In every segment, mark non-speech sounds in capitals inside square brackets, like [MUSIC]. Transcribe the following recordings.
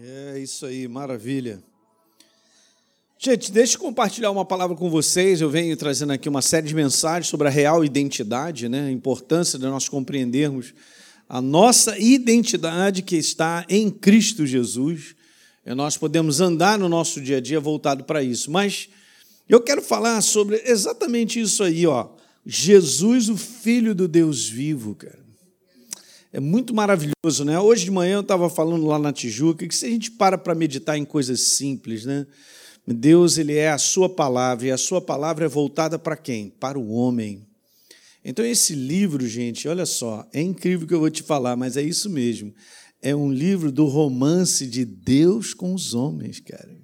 É isso aí, maravilha. Gente, deixa eu compartilhar uma palavra com vocês. Eu venho trazendo aqui uma série de mensagens sobre a real identidade, né? a importância de nós compreendermos a nossa identidade que está em Cristo Jesus. E nós podemos andar no nosso dia a dia voltado para isso. Mas eu quero falar sobre exatamente isso aí, ó. Jesus, o Filho do Deus vivo, cara. É muito maravilhoso, né? Hoje de manhã eu estava falando lá na Tijuca que se a gente para para meditar em coisas simples, né? Deus, ele é a sua palavra, e a sua palavra é voltada para quem? Para o homem. Então, esse livro, gente, olha só, é incrível que eu vou te falar, mas é isso mesmo. É um livro do romance de Deus com os homens, cara.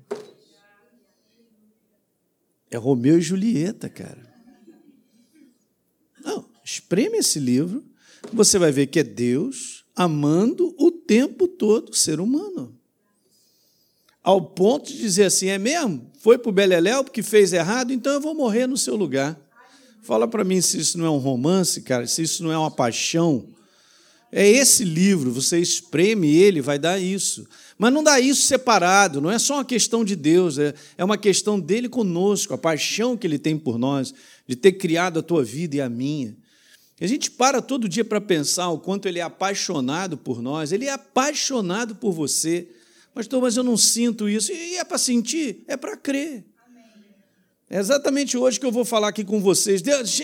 É Romeu e Julieta, cara. Não, espreme esse livro você vai ver que é Deus amando o tempo todo o ser humano. Ao ponto de dizer assim: é mesmo? Foi para o Beleléu porque fez errado, então eu vou morrer no seu lugar. Fala para mim se isso não é um romance, cara, se isso não é uma paixão. É esse livro, você espreme ele, vai dar isso. Mas não dá isso separado, não é só uma questão de Deus, é, é uma questão dele conosco, a paixão que ele tem por nós, de ter criado a tua vida e a minha. A gente para todo dia para pensar o quanto ele é apaixonado por nós, ele é apaixonado por você. Pastor, mas eu não sinto isso. E é para sentir? É para crer. É exatamente hoje que eu vou falar aqui com vocês. Deus,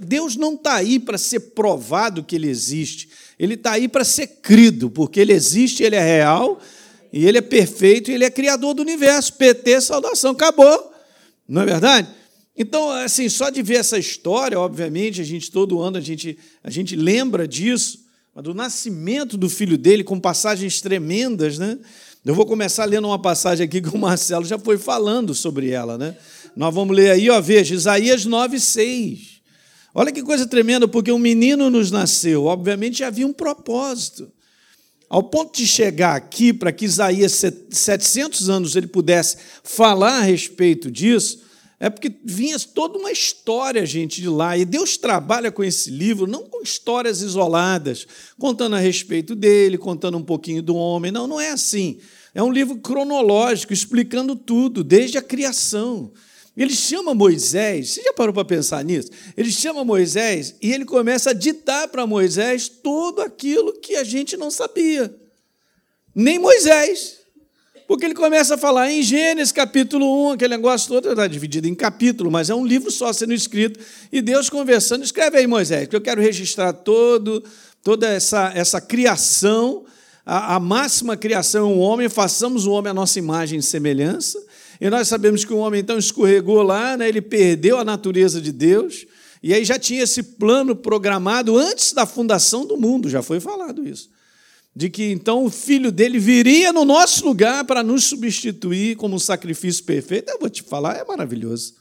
Deus não está aí para ser provado que Ele existe. Ele está aí para ser crido, porque Ele existe, Ele é real, e Ele é perfeito, e Ele é criador do universo. PT, saudação, acabou. Não é verdade? Então, assim, só de ver essa história, obviamente, a gente todo ano a gente, a gente lembra disso, mas do nascimento do filho dele, com passagens tremendas, né? Eu vou começar lendo uma passagem aqui que o Marcelo já foi falando sobre ela, né? Nós vamos ler aí, ó, veja, Isaías 9, 6. Olha que coisa tremenda, porque um menino nos nasceu, obviamente havia um propósito. Ao ponto de chegar aqui, para que Isaías, 700 anos, ele pudesse falar a respeito disso, é porque vinha toda uma história, gente, de lá. E Deus trabalha com esse livro, não com histórias isoladas, contando a respeito dele, contando um pouquinho do homem. Não, não é assim. É um livro cronológico, explicando tudo, desde a criação. Ele chama Moisés, você já parou para pensar nisso? Ele chama Moisés e ele começa a ditar para Moisés tudo aquilo que a gente não sabia. Nem Moisés. Porque ele começa a falar em Gênesis capítulo 1, aquele negócio todo, está dividido em capítulo, mas é um livro só sendo escrito, e Deus conversando, escreve aí, Moisés, que eu quero registrar todo, toda essa, essa criação, a, a máxima criação é o homem, façamos o homem a nossa imagem e semelhança, e nós sabemos que o homem então escorregou lá, né, ele perdeu a natureza de Deus, e aí já tinha esse plano programado antes da fundação do mundo, já foi falado isso de que então o filho dele viria no nosso lugar para nos substituir como um sacrifício perfeito. Eu vou te falar, é maravilhoso.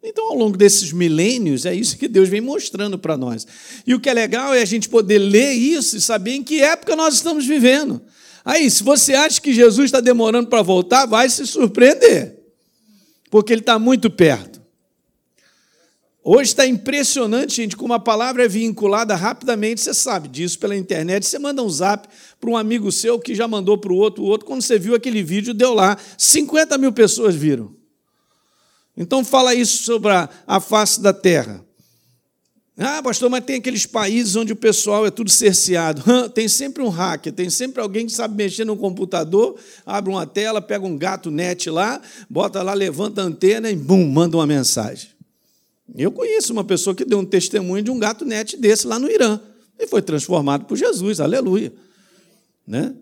Então, ao longo desses milênios, é isso que Deus vem mostrando para nós. E o que é legal é a gente poder ler isso e saber em que época nós estamos vivendo. Aí, se você acha que Jesus está demorando para voltar, vai se surpreender, porque ele está muito perto. Hoje está impressionante, gente, como a palavra é vinculada rapidamente. Você sabe disso pela internet. Você manda um zap para um amigo seu que já mandou para o outro, o outro. Quando você viu aquele vídeo, deu lá. 50 mil pessoas viram. Então, fala isso sobre a, a face da terra. Ah, pastor, mas tem aqueles países onde o pessoal é tudo cerceado. Tem sempre um hacker, tem sempre alguém que sabe mexer no computador, abre uma tela, pega um gato net lá, bota lá, levanta a antena e bum, manda uma mensagem. Eu conheço uma pessoa que deu um testemunho de um gato net desse lá no Irã e foi transformado por Jesus, aleluia. Né?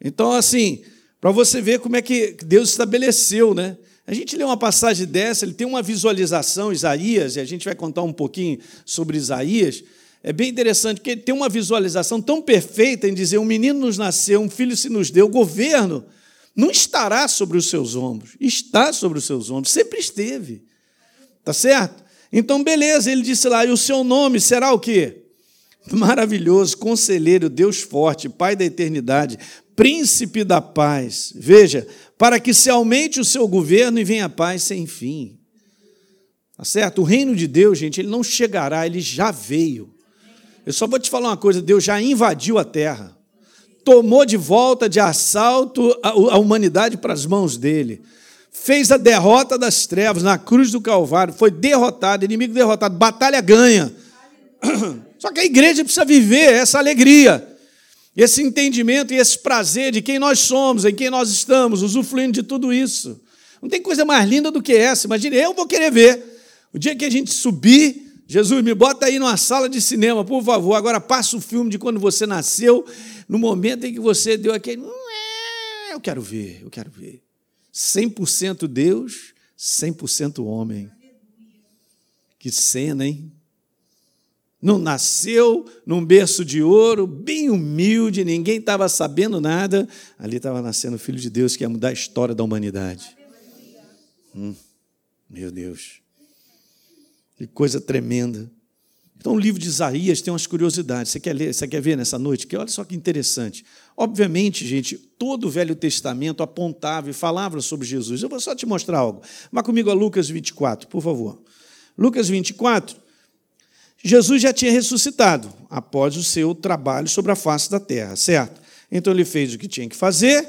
Então, assim, para você ver como é que Deus estabeleceu, né? A gente lê uma passagem dessa, ele tem uma visualização, Isaías, e a gente vai contar um pouquinho sobre Isaías. É bem interessante, porque ele tem uma visualização tão perfeita em dizer: um menino nos nasceu, um filho se nos deu, o governo não estará sobre os seus ombros, está sobre os seus ombros, sempre esteve. Tá certo? Então, beleza, ele disse lá, e o seu nome será o quê? Maravilhoso, conselheiro, Deus forte, Pai da eternidade, príncipe da paz. Veja, para que se aumente o seu governo e venha a paz sem fim. Tá certo? O reino de Deus, gente, ele não chegará, ele já veio. Eu só vou te falar uma coisa: Deus já invadiu a terra. tomou de volta de assalto a humanidade para as mãos dele. Fez a derrota das trevas na cruz do Calvário, foi derrotado, inimigo derrotado, batalha ganha. [CLEARS THROAT] Só que a igreja precisa viver essa alegria, esse entendimento e esse prazer de quem nós somos, em quem nós estamos, usufruindo de tudo isso. Não tem coisa mais linda do que essa. Imagine, eu vou querer ver. O dia que a gente subir, Jesus, me bota aí numa sala de cinema, por favor. Agora passa o filme de quando você nasceu, no momento em que você deu aquele. Eu quero ver, eu quero ver. 100% Deus, 100% homem. Que cena, hein? Não nasceu num berço de ouro, bem humilde, ninguém estava sabendo nada. Ali estava nascendo o Filho de Deus que ia mudar a história da humanidade. Hum, meu Deus. Que coisa tremenda. Então, o livro de Isaías tem umas curiosidades. Você quer ler, você quer ver nessa noite? Que olha só que interessante. Obviamente, gente, todo o Velho Testamento apontava e falava sobre Jesus. Eu vou só te mostrar algo. Vá comigo a Lucas 24, por favor. Lucas 24. Jesus já tinha ressuscitado após o seu trabalho sobre a face da terra, certo? Então ele fez o que tinha que fazer,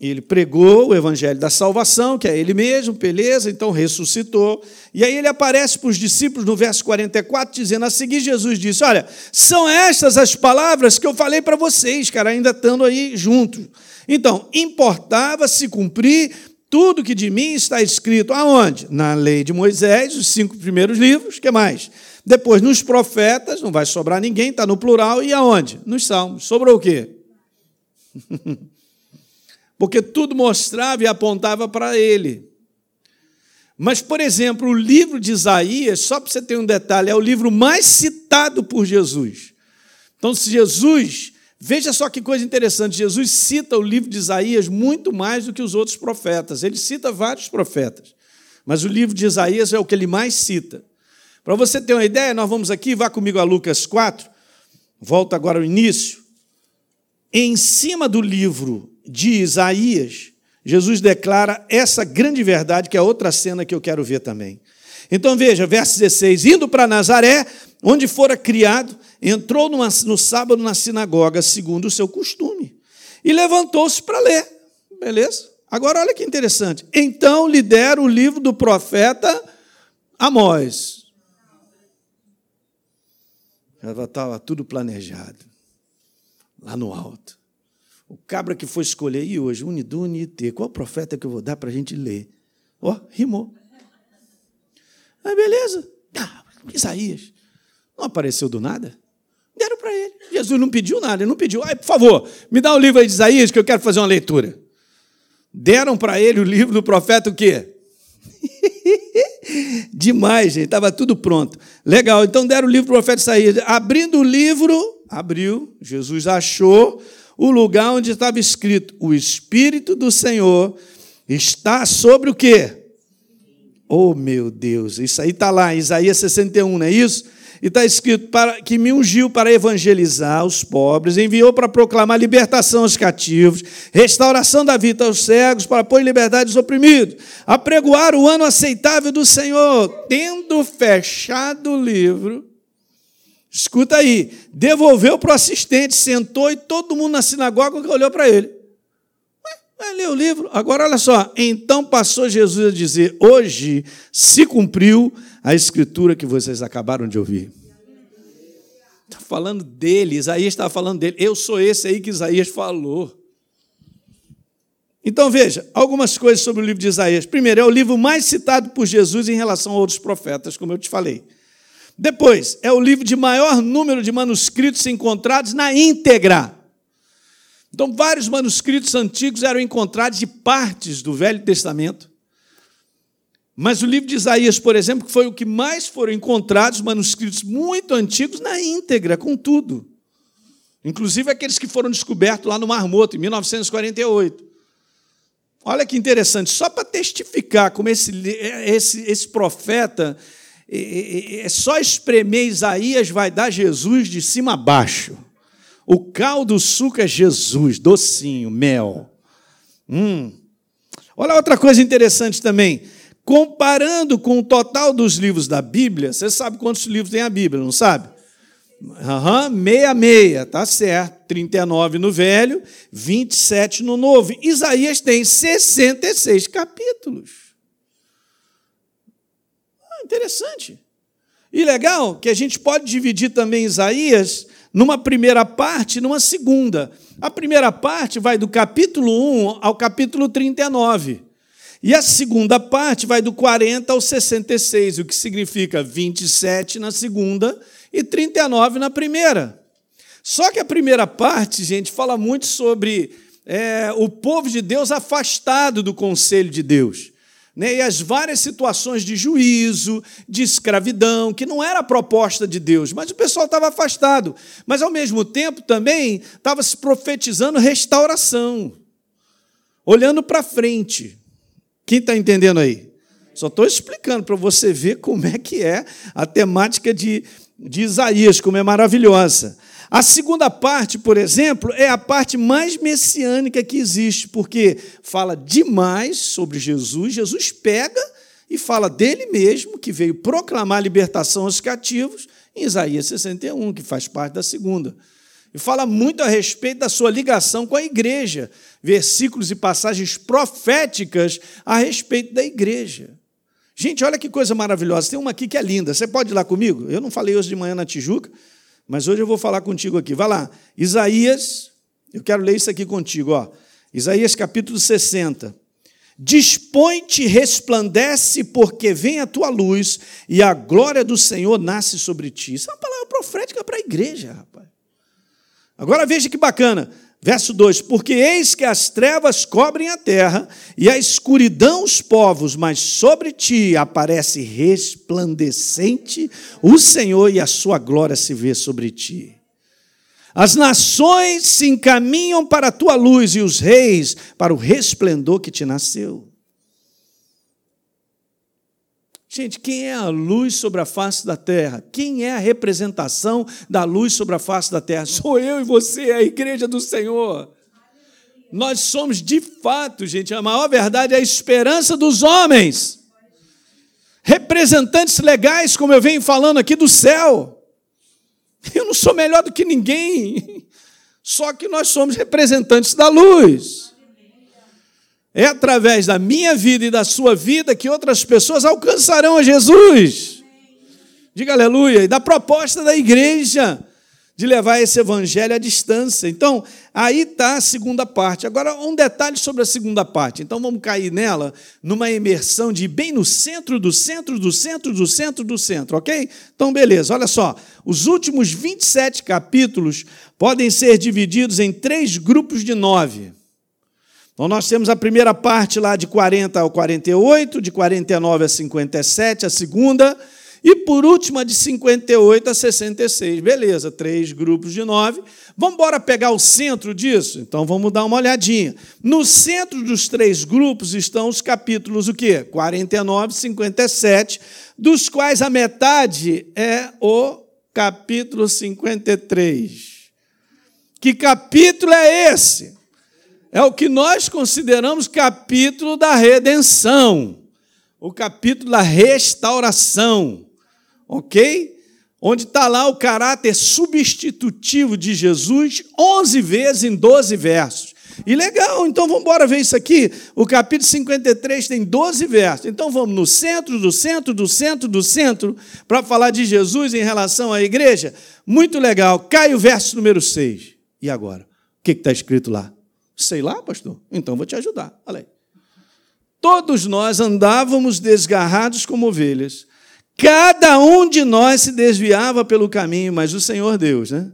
ele pregou o evangelho da salvação, que é ele mesmo, beleza, então ressuscitou. E aí ele aparece para os discípulos no verso 44, dizendo: A seguir, Jesus disse: Olha, são estas as palavras que eu falei para vocês, cara, ainda estando aí juntos. Então, importava se cumprir tudo que de mim está escrito aonde? Na lei de Moisés, os cinco primeiros livros, que mais? Depois, nos profetas, não vai sobrar ninguém, está no plural, e aonde? Nos salmos. Sobrou o quê? [LAUGHS] porque tudo mostrava e apontava para ele. Mas, por exemplo, o livro de Isaías, só para você ter um detalhe, é o livro mais citado por Jesus. Então, se Jesus, veja só que coisa interessante, Jesus cita o livro de Isaías muito mais do que os outros profetas. Ele cita vários profetas, mas o livro de Isaías é o que ele mais cita. Para você ter uma ideia, nós vamos aqui, vá comigo a Lucas 4, volta agora ao início. Em cima do livro de Isaías, Jesus declara essa grande verdade, que é outra cena que eu quero ver também. Então veja, verso 16: indo para Nazaré, onde fora criado, entrou numa, no sábado na sinagoga, segundo o seu costume, e levantou-se para ler. Beleza? Agora olha que interessante. Então lhe deram o livro do profeta Amós. Já estava tudo planejado, lá no alto. O cabra que foi escolher, e hoje, Unidune Ite, qual profeta que eu vou dar para a gente ler? Ó, oh, rimou. Aí, beleza. Ah, Isaías. Não apareceu do nada? Deram para ele. Jesus não pediu nada, ele não pediu. Ai, por favor, me dá o livro aí de Isaías que eu quero fazer uma leitura. Deram para ele o livro do profeta o quê? [LAUGHS] Demais, gente, estava tudo pronto. Legal, então deram o livro do profeta Isaías. Abrindo o livro, abriu, Jesus achou o lugar onde estava escrito: O Espírito do Senhor está sobre o quê? Oh, meu Deus, isso aí está lá, Isaías 61, não é isso? E está escrito para, que me ungiu para evangelizar os pobres, enviou para proclamar libertação aos cativos, restauração da vida aos cegos, para pôr em liberdade os oprimidos, apregoar o ano aceitável do Senhor, tendo fechado o livro, Escuta aí, devolveu para o assistente, sentou e todo mundo na sinagoga olhou para ele. Vai ler o livro. Agora, olha só. Então passou Jesus a dizer: Hoje se cumpriu a escritura que vocês acabaram de ouvir. Está falando dele, Isaías estava falando dele. Eu sou esse aí que Isaías falou. Então veja, algumas coisas sobre o livro de Isaías. Primeiro, é o livro mais citado por Jesus em relação a outros profetas, como eu te falei. Depois, é o livro de maior número de manuscritos encontrados na íntegra. Então, vários manuscritos antigos eram encontrados de partes do Velho Testamento. Mas o livro de Isaías, por exemplo, foi o que mais foram encontrados, manuscritos muito antigos, na íntegra, com tudo. Inclusive aqueles que foram descobertos lá no Mar Morto, em 1948. Olha que interessante, só para testificar como esse, esse, esse profeta é só espremer Isaías vai dar Jesus de cima a baixo. O caldo do suco é Jesus, docinho, mel. Hum. Olha outra coisa interessante também. Comparando com o total dos livros da Bíblia, você sabe quantos livros tem a Bíblia, não sabe? Aham, meia, meia, tá certo. 39 no Velho, 27 no Novo. Isaías tem 66 capítulos. Interessante. E legal que a gente pode dividir também Isaías numa primeira parte e numa segunda. A primeira parte vai do capítulo 1 ao capítulo 39. E a segunda parte vai do 40 ao 66, o que significa 27 na segunda e 39 na primeira. Só que a primeira parte, gente, fala muito sobre é, o povo de Deus afastado do conselho de Deus. Né? E as várias situações de juízo, de escravidão, que não era a proposta de Deus, mas o pessoal estava afastado. Mas, ao mesmo tempo, também estava se profetizando restauração, olhando para frente. Quem está entendendo aí? Só estou explicando para você ver como é que é a temática de, de Isaías, como é maravilhosa. A segunda parte, por exemplo, é a parte mais messiânica que existe, porque fala demais sobre Jesus. Jesus pega e fala dele mesmo, que veio proclamar a libertação aos cativos, em Isaías 61, que faz parte da segunda. E fala muito a respeito da sua ligação com a igreja, versículos e passagens proféticas a respeito da igreja. Gente, olha que coisa maravilhosa. Tem uma aqui que é linda. Você pode ir lá comigo? Eu não falei hoje de manhã na Tijuca, mas hoje eu vou falar contigo aqui. Vai lá. Isaías, eu quero ler isso aqui contigo, ó. Isaías capítulo 60. Dispõe-te, resplandece, porque vem a tua luz e a glória do Senhor nasce sobre ti. Isso é uma palavra profética para a igreja, rapaz. Agora veja que bacana. Verso 2: Porque eis que as trevas cobrem a terra e a escuridão os povos, mas sobre ti aparece resplandecente o Senhor e a sua glória se vê sobre ti. As nações se encaminham para a tua luz e os reis para o resplendor que te nasceu. Gente, quem é a luz sobre a face da terra? Quem é a representação da luz sobre a face da terra? Sou eu e você, a igreja do Senhor. Nós somos de fato, gente, a maior verdade é a esperança dos homens. Representantes legais, como eu venho falando aqui do céu. Eu não sou melhor do que ninguém, [LAUGHS] só que nós somos representantes da luz. É através da minha vida e da sua vida que outras pessoas alcançarão a Jesus. Diga aleluia. E da proposta da igreja de levar esse evangelho à distância. Então, aí está a segunda parte. Agora, um detalhe sobre a segunda parte. Então, vamos cair nela numa imersão de bem no centro do centro do centro do centro do centro, ok? Então, beleza, olha só. Os últimos 27 capítulos podem ser divididos em três grupos de nove. Então, nós temos a primeira parte lá de 40 ao 48, de 49 a 57, a segunda, e por último a de 58 a 66. Beleza, três grupos de nove. Vamos embora pegar o centro disso? Então vamos dar uma olhadinha. No centro dos três grupos estão os capítulos o quê? 49 e 57, dos quais a metade é o capítulo 53. Que capítulo é esse? É o que nós consideramos capítulo da redenção, o capítulo da restauração, ok? Onde está lá o caráter substitutivo de Jesus, 11 vezes em 12 versos. E legal, então vamos embora ver isso aqui. O capítulo 53 tem 12 versos. Então vamos no centro, do centro, do centro, do centro, para falar de Jesus em relação à igreja. Muito legal. Cai o verso número 6. E agora? O que está escrito lá? Sei lá, pastor? Então vou te ajudar. Olha aí. Todos nós andávamos desgarrados como ovelhas. Cada um de nós se desviava pelo caminho, mas o Senhor Deus, né?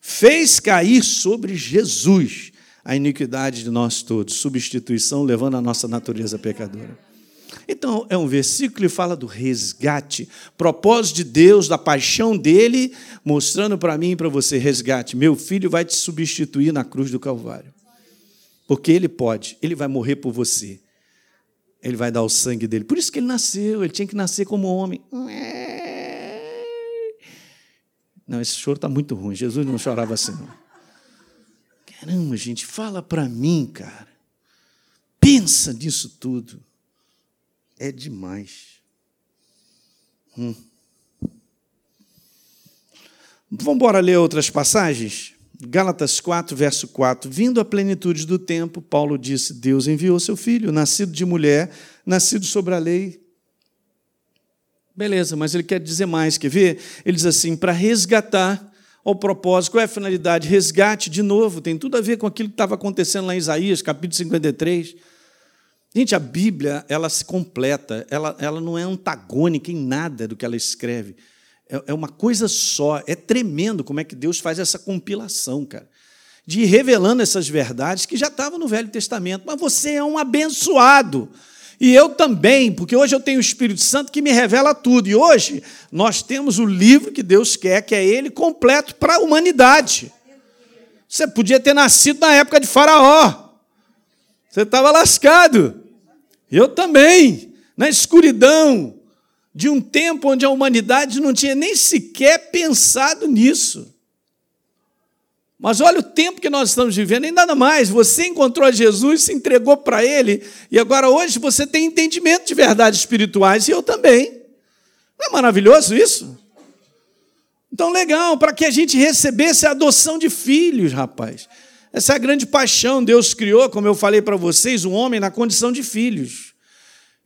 Fez cair sobre Jesus a iniquidade de nós todos, substituição levando a nossa natureza pecadora. Então, é um versículo que fala do resgate, propósito de Deus, da paixão dele, mostrando para mim e para você: resgate, meu filho vai te substituir na cruz do Calvário. Porque ele pode, ele vai morrer por você. Ele vai dar o sangue dele. Por isso que ele nasceu, ele tinha que nascer como homem. Não, esse choro está muito ruim. Jesus não chorava assim. Não. Caramba, gente, fala para mim, cara. Pensa nisso tudo. É demais. Hum. Vamos embora ler outras passagens? Gálatas 4, verso 4. Vindo à plenitude do tempo, Paulo disse: Deus enviou seu filho, nascido de mulher, nascido sobre a lei. Beleza, mas ele quer dizer mais, quer ver? Ele diz assim: para resgatar ao propósito, qual é a finalidade? Resgate de novo, tem tudo a ver com aquilo que estava acontecendo lá em Isaías, capítulo 53. Gente, a Bíblia, ela se completa, ela, ela não é antagônica em nada do que ela escreve. É, é uma coisa só. É tremendo como é que Deus faz essa compilação, cara. De ir revelando essas verdades que já estavam no Velho Testamento. Mas você é um abençoado. E eu também, porque hoje eu tenho o Espírito Santo que me revela tudo. E hoje nós temos o livro que Deus quer, que é ele completo para a humanidade. Você podia ter nascido na época de Faraó. Você estava lascado. Eu também, na escuridão, de um tempo onde a humanidade não tinha nem sequer pensado nisso. Mas olha o tempo que nós estamos vivendo, e nada mais. Você encontrou Jesus, se entregou para Ele, e agora hoje você tem entendimento de verdades espirituais, e eu também. Não é maravilhoso isso? Então, legal, para que a gente recebesse a adoção de filhos, rapaz. Essa é a grande paixão. Deus criou, como eu falei para vocês, o um homem na condição de filhos.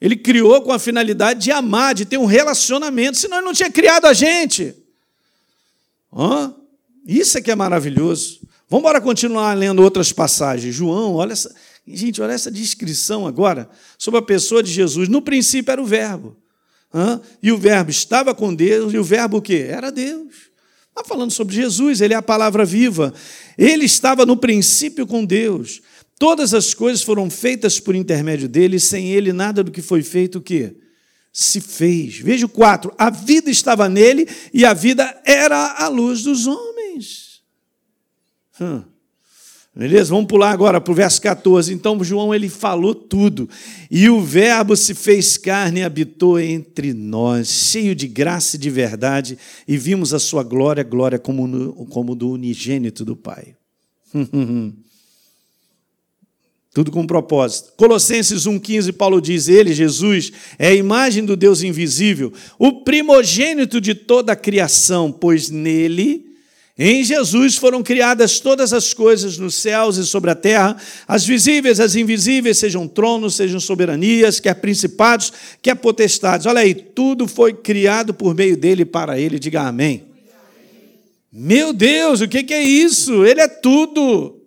Ele criou com a finalidade de amar, de ter um relacionamento, senão ele não tinha criado a gente. Isso é que é maravilhoso. Vamos embora continuar lendo outras passagens. João, olha essa, gente, olha essa descrição agora sobre a pessoa de Jesus. No princípio era o verbo. Hã? E o verbo estava com Deus, e o verbo o quê? Era Deus. Está falando sobre Jesus, ele é a palavra viva. Ele estava no princípio com Deus. Todas as coisas foram feitas por intermédio dele, sem ele nada do que foi feito o quê? Se fez. Veja o 4. A vida estava nele e a vida era a luz dos homens. Hum. Beleza? Vamos pular agora para o verso 14. Então, João ele falou tudo. E o Verbo se fez carne e habitou entre nós, cheio de graça e de verdade, e vimos a sua glória, glória como, no, como do unigênito do Pai. [LAUGHS] Tudo com propósito. Colossenses 1,15, Paulo diz: Ele, Jesus, é a imagem do Deus invisível, o primogênito de toda a criação, pois nele, em Jesus, foram criadas todas as coisas nos céus e sobre a terra, as visíveis, as invisíveis, sejam tronos, sejam soberanias, quer principados, quer potestades. Olha aí, tudo foi criado por meio dele e para ele. Diga amém. Meu Deus, o que é isso? Ele é tudo.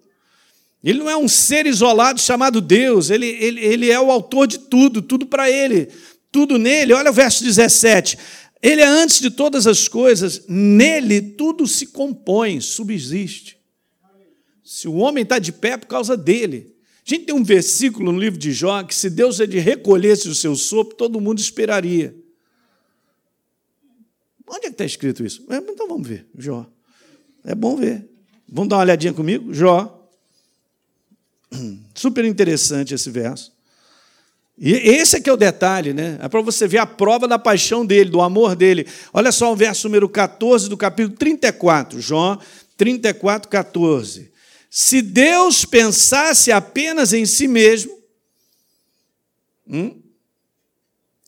Ele não é um ser isolado chamado Deus, ele, ele, ele é o autor de tudo, tudo para ele, tudo nele. Olha o verso 17. Ele é antes de todas as coisas, nele tudo se compõe, subsiste. Se o homem está de pé é por causa dele. A gente tem um versículo no livro de Jó que, se Deus ele recolhesse o seu sopro, todo mundo esperaria. Onde é que está escrito isso? É, então vamos ver, Jó. É bom ver. Vamos dar uma olhadinha comigo? Jó [CLEARS THROAT] Super interessante esse verso. E esse é que é o detalhe, né? É para você ver a prova da paixão dele, do amor dele. Olha só o verso número 14 do capítulo 34, João 34, 14. Se Deus pensasse apenas em si mesmo, hum,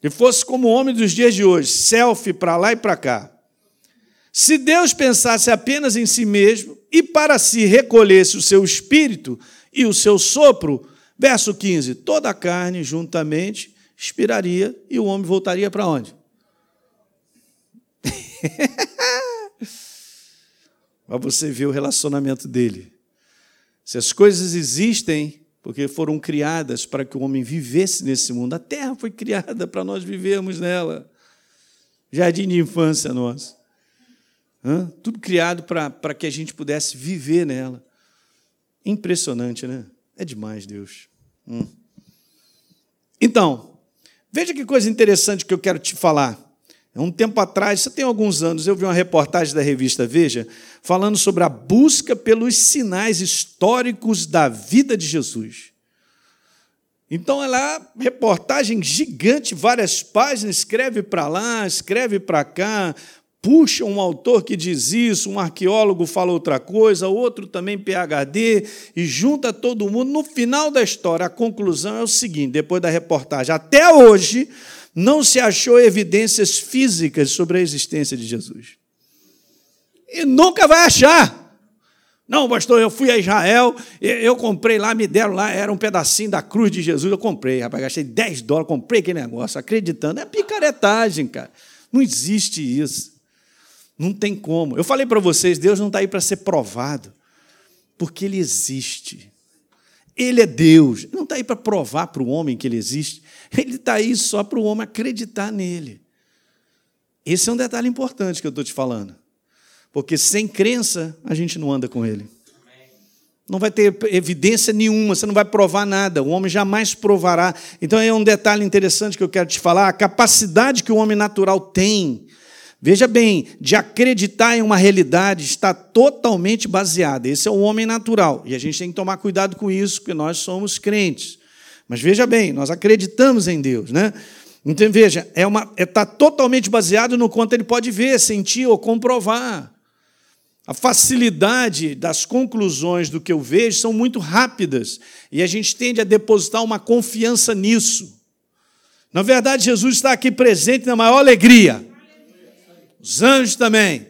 e fosse como o homem dos dias de hoje, selfie para lá e para cá. Se Deus pensasse apenas em si mesmo e para si recolhesse o seu espírito, e o seu sopro. Verso 15: toda a carne juntamente expiraria e o homem voltaria para onde? [LAUGHS] para você ver o relacionamento dele. Se as coisas existem porque foram criadas para que o homem vivesse nesse mundo, a terra foi criada para nós vivermos nela. Jardim de infância nosso. Tudo criado para, para que a gente pudesse viver nela. Impressionante, né? É demais, Deus. Hum. Então, veja que coisa interessante que eu quero te falar. Um tempo atrás, isso tem alguns anos, eu vi uma reportagem da revista Veja falando sobre a busca pelos sinais históricos da vida de Jesus. Então, ela é reportagem gigante, várias páginas, escreve para lá, escreve para cá, puxa um autor que diz isso, um arqueólogo fala outra coisa, outro também PhD, e junta todo mundo. No final da história, a conclusão é o seguinte: depois da reportagem, até hoje não se achou evidências físicas sobre a existência de Jesus. E nunca vai achar. Não, pastor, eu fui a Israel, eu comprei lá, me deram lá, era um pedacinho da cruz de Jesus, eu comprei, rapaz, gastei 10 dólares, comprei aquele negócio, acreditando. É picaretagem, cara. Não existe isso. Não tem como. Eu falei para vocês, Deus não está aí para ser provado, porque Ele existe. Ele é Deus. Ele não está aí para provar para o homem que Ele existe. Ele está aí só para o homem acreditar nele. Esse é um detalhe importante que eu estou te falando. Porque sem crença, a gente não anda com ele. Não vai ter evidência nenhuma, você não vai provar nada, o homem jamais provará. Então é um detalhe interessante que eu quero te falar: a capacidade que o homem natural tem, veja bem, de acreditar em uma realidade está totalmente baseada. Esse é o homem natural, e a gente tem que tomar cuidado com isso, porque nós somos crentes. Mas veja bem, nós acreditamos em Deus, né? Então veja, é uma está é, totalmente baseado no quanto ele pode ver, sentir ou comprovar. A facilidade das conclusões do que eu vejo são muito rápidas e a gente tende a depositar uma confiança nisso. Na verdade, Jesus está aqui presente na maior alegria. Os anjos também.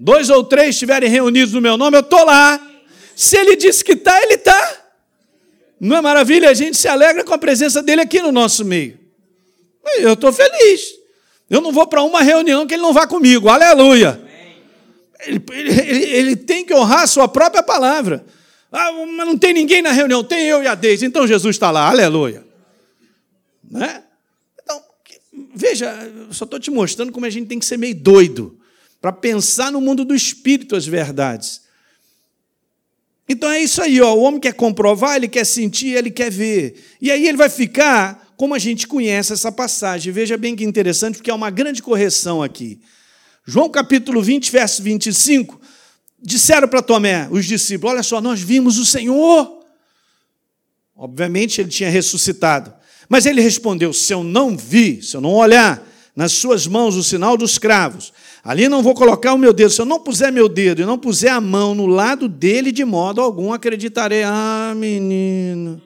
Dois ou três estiverem reunidos no meu nome, eu estou lá. Se ele disse que está, ele está. Não é maravilha? A gente se alegra com a presença dele aqui no nosso meio. Eu estou feliz. Eu não vou para uma reunião que ele não vá comigo. Aleluia. Ele, ele, ele tem que honrar a sua própria palavra. Ah, mas não tem ninguém na reunião, tem eu e a Deise, então Jesus está lá, aleluia. Né? Veja, só estou te mostrando como a gente tem que ser meio doido para pensar no mundo do espírito as verdades. Então é isso aí, ó, o homem quer comprovar, ele quer sentir, ele quer ver. E aí ele vai ficar como a gente conhece essa passagem. Veja bem que interessante, porque há uma grande correção aqui. João capítulo 20, verso 25, disseram para Tomé, os discípulos: Olha só, nós vimos o Senhor. Obviamente ele tinha ressuscitado. Mas ele respondeu: Se eu não vi, se eu não olhar nas suas mãos o sinal dos cravos, ali não vou colocar o meu dedo. Se eu não puser meu dedo e não puser a mão no lado dele, de modo algum acreditarei. Ah, menino.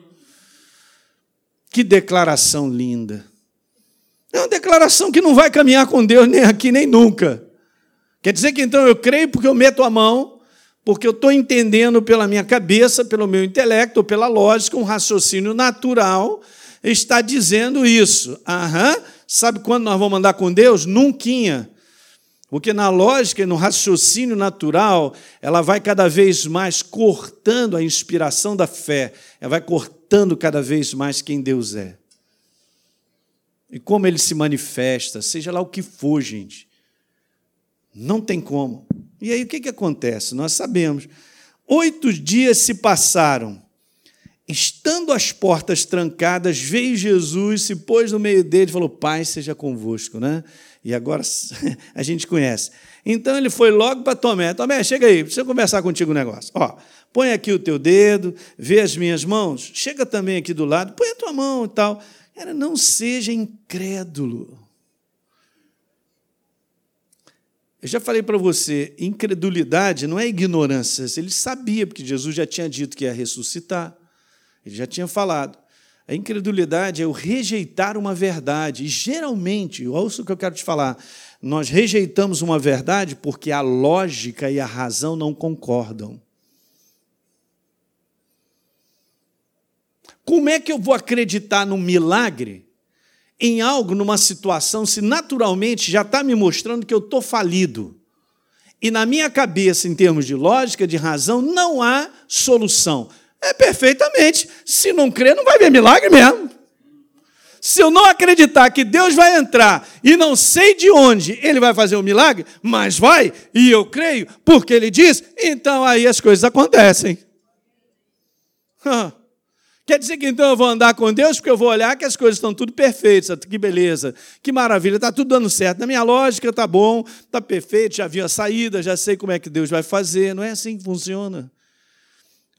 Que declaração linda. É uma declaração que não vai caminhar com Deus nem aqui nem nunca. Quer dizer que então eu creio porque eu meto a mão, porque eu estou entendendo pela minha cabeça, pelo meu intelecto, pela lógica, um raciocínio natural está dizendo isso. Aham. Sabe quando nós vamos andar com Deus? Nunca. Porque na lógica e no raciocínio natural, ela vai cada vez mais cortando a inspiração da fé, ela vai cortando cada vez mais quem Deus é. E como ele se manifesta, seja lá o que for, gente. Não tem como. E aí o que, que acontece? Nós sabemos. Oito dias se passaram. Estando as portas trancadas, veio Jesus, se pôs no meio dele e falou: Pai, seja convosco, né? E agora [LAUGHS] a gente conhece. Então ele foi logo para Tomé: Tomé, chega aí, eu conversar contigo um negócio. Ó, põe aqui o teu dedo, vê as minhas mãos, chega também aqui do lado, põe a tua mão e tal. Não seja incrédulo. Eu já falei para você, incredulidade não é ignorância. Ele sabia, porque Jesus já tinha dito que ia ressuscitar. Ele já tinha falado. A incredulidade é o rejeitar uma verdade. E geralmente, ouça o que eu quero te falar, nós rejeitamos uma verdade porque a lógica e a razão não concordam. Como é que eu vou acreditar no milagre em algo, numa situação, se naturalmente já está me mostrando que eu estou falido. E na minha cabeça, em termos de lógica, de razão, não há solução. É perfeitamente. Se não crer, não vai ver milagre mesmo. Se eu não acreditar que Deus vai entrar e não sei de onde ele vai fazer o milagre, mas vai, e eu creio, porque ele diz, então aí as coisas acontecem. Quer dizer que então eu vou andar com Deus porque eu vou olhar que as coisas estão tudo perfeitas, que beleza, que maravilha, está tudo dando certo. Na minha lógica está bom, está perfeito, já vi a saída, já sei como é que Deus vai fazer. Não é assim que funciona.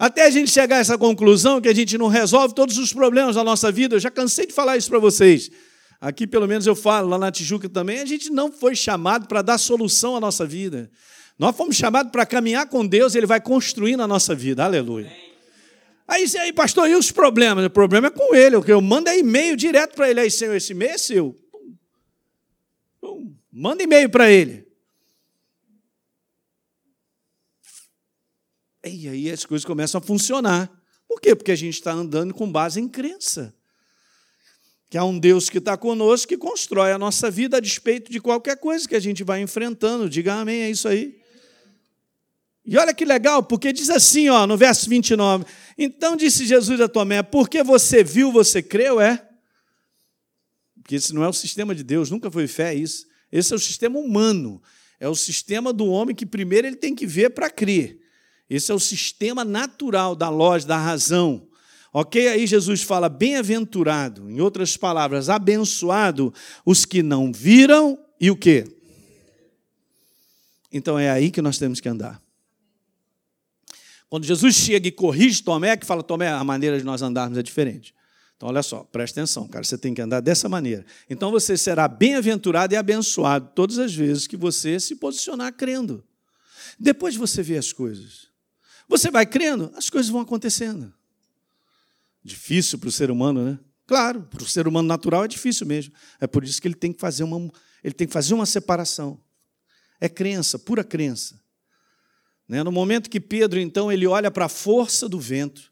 Até a gente chegar a essa conclusão que a gente não resolve todos os problemas da nossa vida, eu já cansei de falar isso para vocês. Aqui, pelo menos, eu falo, lá na Tijuca também, a gente não foi chamado para dar solução à nossa vida. Nós fomos chamados para caminhar com Deus, Ele vai construir na nossa vida. Aleluia. Aí, aí, pastor, e os problemas? O problema é com ele, eu mando é e-mail direto para ele. Aí, senhor, esse e-mail é seu. Manda e-mail para ele. E aí as coisas começam a funcionar. Por quê? Porque a gente está andando com base em crença. Que há um Deus que está conosco, que constrói a nossa vida a despeito de qualquer coisa que a gente vai enfrentando. Diga amém, é isso aí. E olha que legal, porque diz assim, ó, no verso 29. Então disse Jesus a Tomé: Porque você viu, você creu, é? Porque esse não é o sistema de Deus, nunca foi fé isso. Esse é o sistema humano. É o sistema do homem que primeiro ele tem que ver para crer. Esse é o sistema natural da lógica, da razão. Ok? Aí Jesus fala: bem-aventurado, em outras palavras, abençoado os que não viram e o quê? Então é aí que nós temos que andar. Quando Jesus chega e corrige Tomé, que fala: Tomé, a maneira de nós andarmos é diferente. Então, olha só, presta atenção, cara, você tem que andar dessa maneira. Então, você será bem-aventurado e abençoado todas as vezes que você se posicionar crendo. Depois você vê as coisas. Você vai crendo, as coisas vão acontecendo. Difícil para o ser humano, né? Claro, para o ser humano natural é difícil mesmo. É por isso que ele tem que fazer uma, ele tem que fazer uma separação. É crença, pura crença. Né? No momento que Pedro, então, ele olha para a força do vento,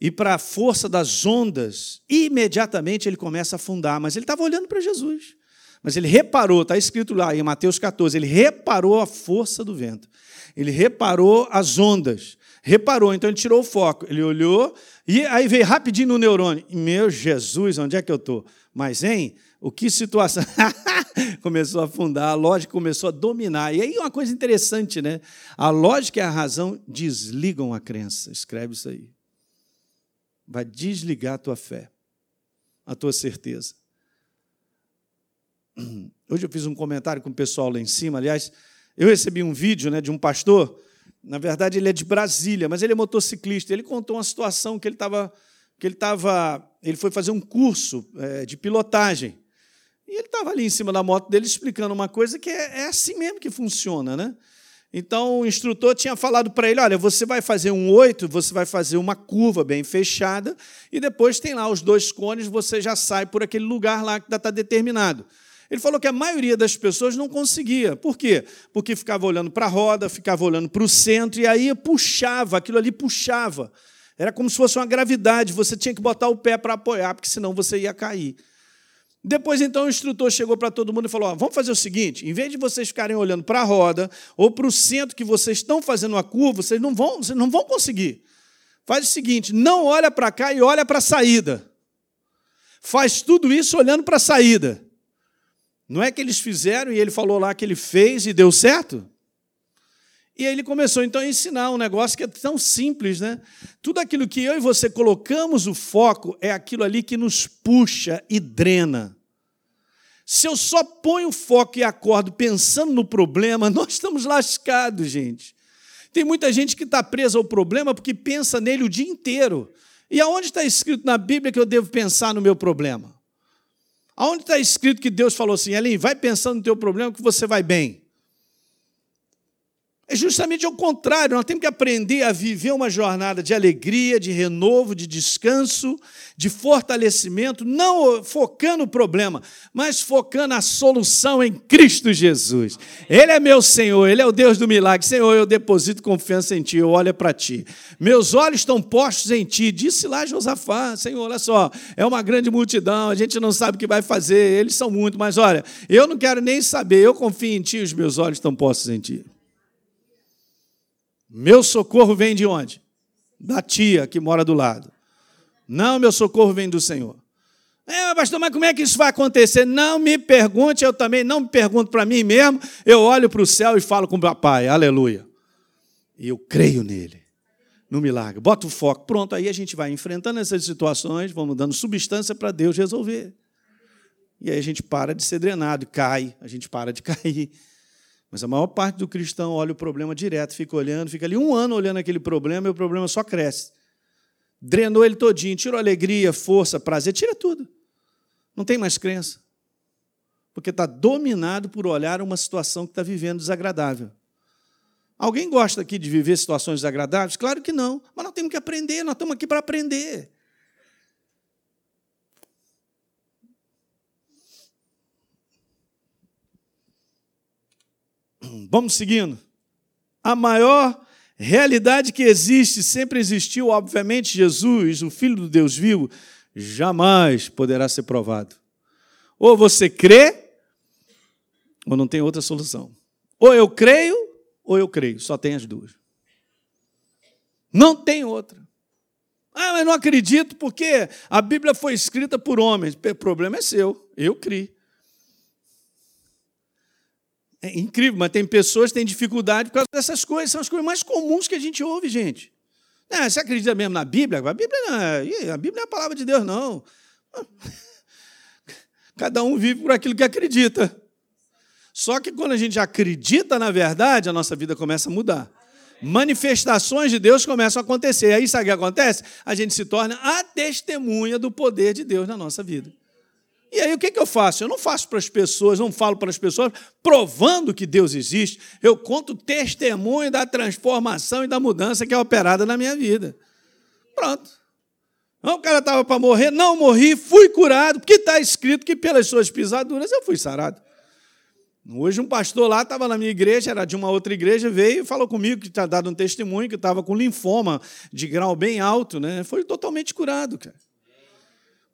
e para a força das ondas, imediatamente ele começa a afundar. Mas ele estava olhando para Jesus. Mas ele reparou, está escrito lá em Mateus 14, ele reparou a força do vento. Ele reparou as ondas. Reparou, então ele tirou o foco. Ele olhou e aí veio rapidinho no neurônio. Meu Jesus, onde é que eu estou? Mas, hein? O que situação. [LAUGHS] começou a afundar, a lógica começou a dominar. E aí uma coisa interessante, né? A lógica e a razão desligam a crença. Escreve isso aí vai desligar a tua fé, a tua certeza. [CLEARS THROAT] Hoje eu fiz um comentário com o pessoal lá em cima, aliás, eu recebi um vídeo né, de um pastor, na verdade ele é de Brasília, mas ele é motociclista, ele contou uma situação que ele estava, que ele estava, ele foi fazer um curso é, de pilotagem, e ele estava ali em cima da moto dele explicando uma coisa que é, é assim mesmo que funciona, né? Então o instrutor tinha falado para ele: olha, você vai fazer um oito, você vai fazer uma curva bem fechada, e depois tem lá os dois cones, você já sai por aquele lugar lá que está determinado. Ele falou que a maioria das pessoas não conseguia. Por quê? Porque ficava olhando para a roda, ficava olhando para o centro, e aí puxava, aquilo ali puxava. Era como se fosse uma gravidade, você tinha que botar o pé para apoiar, porque senão você ia cair. Depois, então, o instrutor chegou para todo mundo e falou: vamos fazer o seguinte: em vez de vocês ficarem olhando para a roda ou para o centro que vocês estão fazendo a curva, vocês não vão, vocês não vão conseguir. Faz o seguinte: não olha para cá e olha para a saída. Faz tudo isso olhando para a saída. Não é que eles fizeram e ele falou lá que ele fez e deu certo? E aí ele começou então a ensinar um negócio que é tão simples, né? Tudo aquilo que eu e você colocamos o foco é aquilo ali que nos puxa e drena. Se eu só ponho o foco e acordo pensando no problema, [LAUGHS] nós estamos lascados, gente. Tem muita gente que está presa ao problema porque pensa nele o dia inteiro. E aonde está escrito na Bíblia que eu devo pensar no meu problema? Aonde está escrito que Deus falou assim, Elim, vai pensando no teu problema que você vai bem? É justamente ao contrário, nós temos que aprender a viver uma jornada de alegria, de renovo, de descanso, de fortalecimento, não focando o problema, mas focando a solução em Cristo Jesus. Ele é meu Senhor, Ele é o Deus do milagre. Senhor, eu deposito confiança em Ti, eu olho para Ti. Meus olhos estão postos em Ti. Disse lá Josafá, Senhor, olha só, é uma grande multidão, a gente não sabe o que vai fazer, eles são muito, mas olha, eu não quero nem saber, eu confio em Ti, os meus olhos estão postos em Ti. Meu socorro vem de onde? Da tia que mora do lado. Não, meu socorro vem do Senhor. É, pastor, mas como é que isso vai acontecer? Não me pergunte, eu também não me pergunto para mim mesmo. Eu olho para o céu e falo com o papai, aleluia. E eu creio nele, no milagre. Bota o foco. Pronto, aí a gente vai enfrentando essas situações, vamos dando substância para Deus resolver. E aí a gente para de ser drenado, cai, a gente para de [LAUGHS] cair. Mas a maior parte do cristão olha o problema direto, fica olhando, fica ali um ano olhando aquele problema e o problema só cresce. Drenou ele todinho, tirou alegria, força, prazer, tira tudo. Não tem mais crença. Porque está dominado por olhar uma situação que está vivendo desagradável. Alguém gosta aqui de viver situações desagradáveis? Claro que não. Mas nós temos que aprender, nós estamos aqui para aprender. [CLEARS THROAT] Vamos seguindo. A maior realidade que existe, sempre existiu, obviamente, Jesus, o Filho do Deus vivo, jamais poderá ser provado. Ou você crê, ou não tem outra solução. Ou eu creio, ou eu creio. Só tem as duas. Não tem outra. Ah, mas não acredito porque a Bíblia foi escrita por homens. O problema é seu. Eu criei. É incrível, mas tem pessoas que têm dificuldade por causa dessas coisas. São as coisas mais comuns que a gente ouve, gente. É, você acredita mesmo na Bíblia? A Bíblia não é, a Bíblia é a palavra de Deus, não. [LAUGHS] Cada um vive por aquilo que acredita. Só que quando a gente acredita na verdade, a nossa vida começa a mudar. Manifestações de Deus começam a acontecer. Aí sabe o que acontece? A gente se torna a testemunha do poder de Deus na nossa vida. E aí o que, que eu faço? Eu não faço para as pessoas, não falo para as pessoas provando que Deus existe. Eu conto testemunho da transformação e da mudança que é operada na minha vida. Pronto. Então, o cara estava para morrer, não morri, fui curado, porque está escrito que pelas suas pisaduras eu fui sarado. Hoje um pastor lá estava na minha igreja, era de uma outra igreja, veio e falou comigo que tinha dado um testemunho que estava com linfoma de grau bem alto, né? Foi totalmente curado, cara.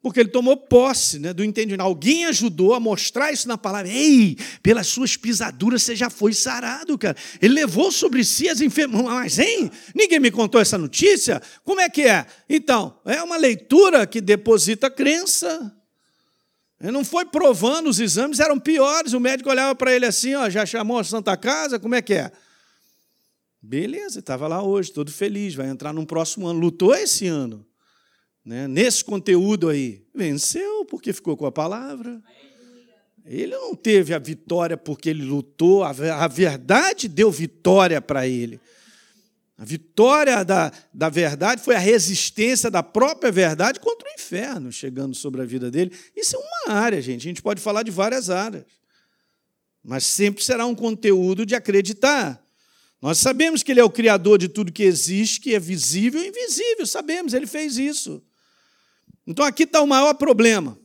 Porque ele tomou posse né, do entendimento. Alguém ajudou a mostrar isso na palavra. Ei, pelas suas pisaduras você já foi sarado, cara. Ele levou sobre si as enfermidades. Mas, hein? Ninguém me contou essa notícia? Como é que é? Então, é uma leitura que deposita crença. Ele não foi provando, os exames eram piores. O médico olhava para ele assim, ó, já chamou a Santa Casa, como é que é? Beleza, estava lá hoje, todo feliz, vai entrar num próximo ano. Lutou esse ano. Né? Nesse conteúdo aí. Venceu porque ficou com a palavra. Ele não teve a vitória porque ele lutou, a verdade deu vitória para ele. A vitória da, da verdade foi a resistência da própria verdade contra o inferno chegando sobre a vida dele. Isso é uma área, gente. A gente pode falar de várias áreas. Mas sempre será um conteúdo de acreditar. Nós sabemos que ele é o criador de tudo que existe, que é visível e invisível. Sabemos, ele fez isso. Então aqui está o maior problema.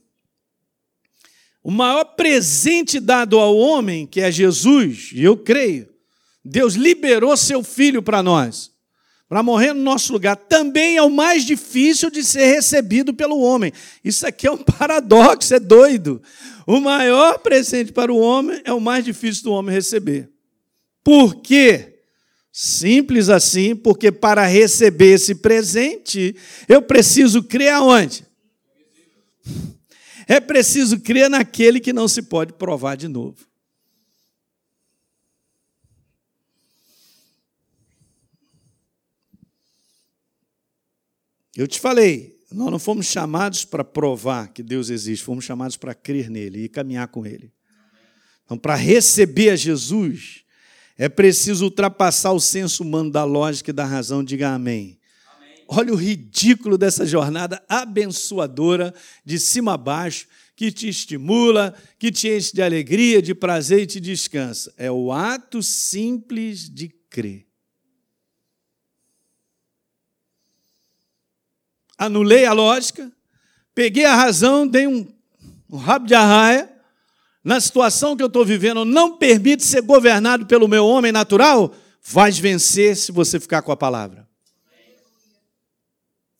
O maior presente dado ao homem, que é Jesus, e eu creio, Deus liberou seu filho para nós, para morrer no nosso lugar. Também é o mais difícil de ser recebido pelo homem. Isso aqui é um [LAUGHS] paradoxo, é doido. O maior presente para o homem é o mais difícil do homem receber. Por quê? Simples assim, porque para receber esse presente, eu preciso crer aonde? É preciso crer naquele que não se pode provar de novo. Eu te falei, nós não fomos chamados para provar que Deus existe, fomos chamados para crer nele e caminhar com ele. Então, para receber a Jesus, é preciso ultrapassar o senso humano da lógica e da razão. Diga amém. Olha o ridículo dessa jornada abençoadora, de cima a baixo, que te estimula, que te enche de alegria, de prazer e te descansa. É o ato simples de crer. anulei a lógica, peguei a razão, dei um, um rabo de arraia. Na situação que eu estou vivendo, não permite ser governado pelo meu homem natural, vais vencer se você ficar com a palavra.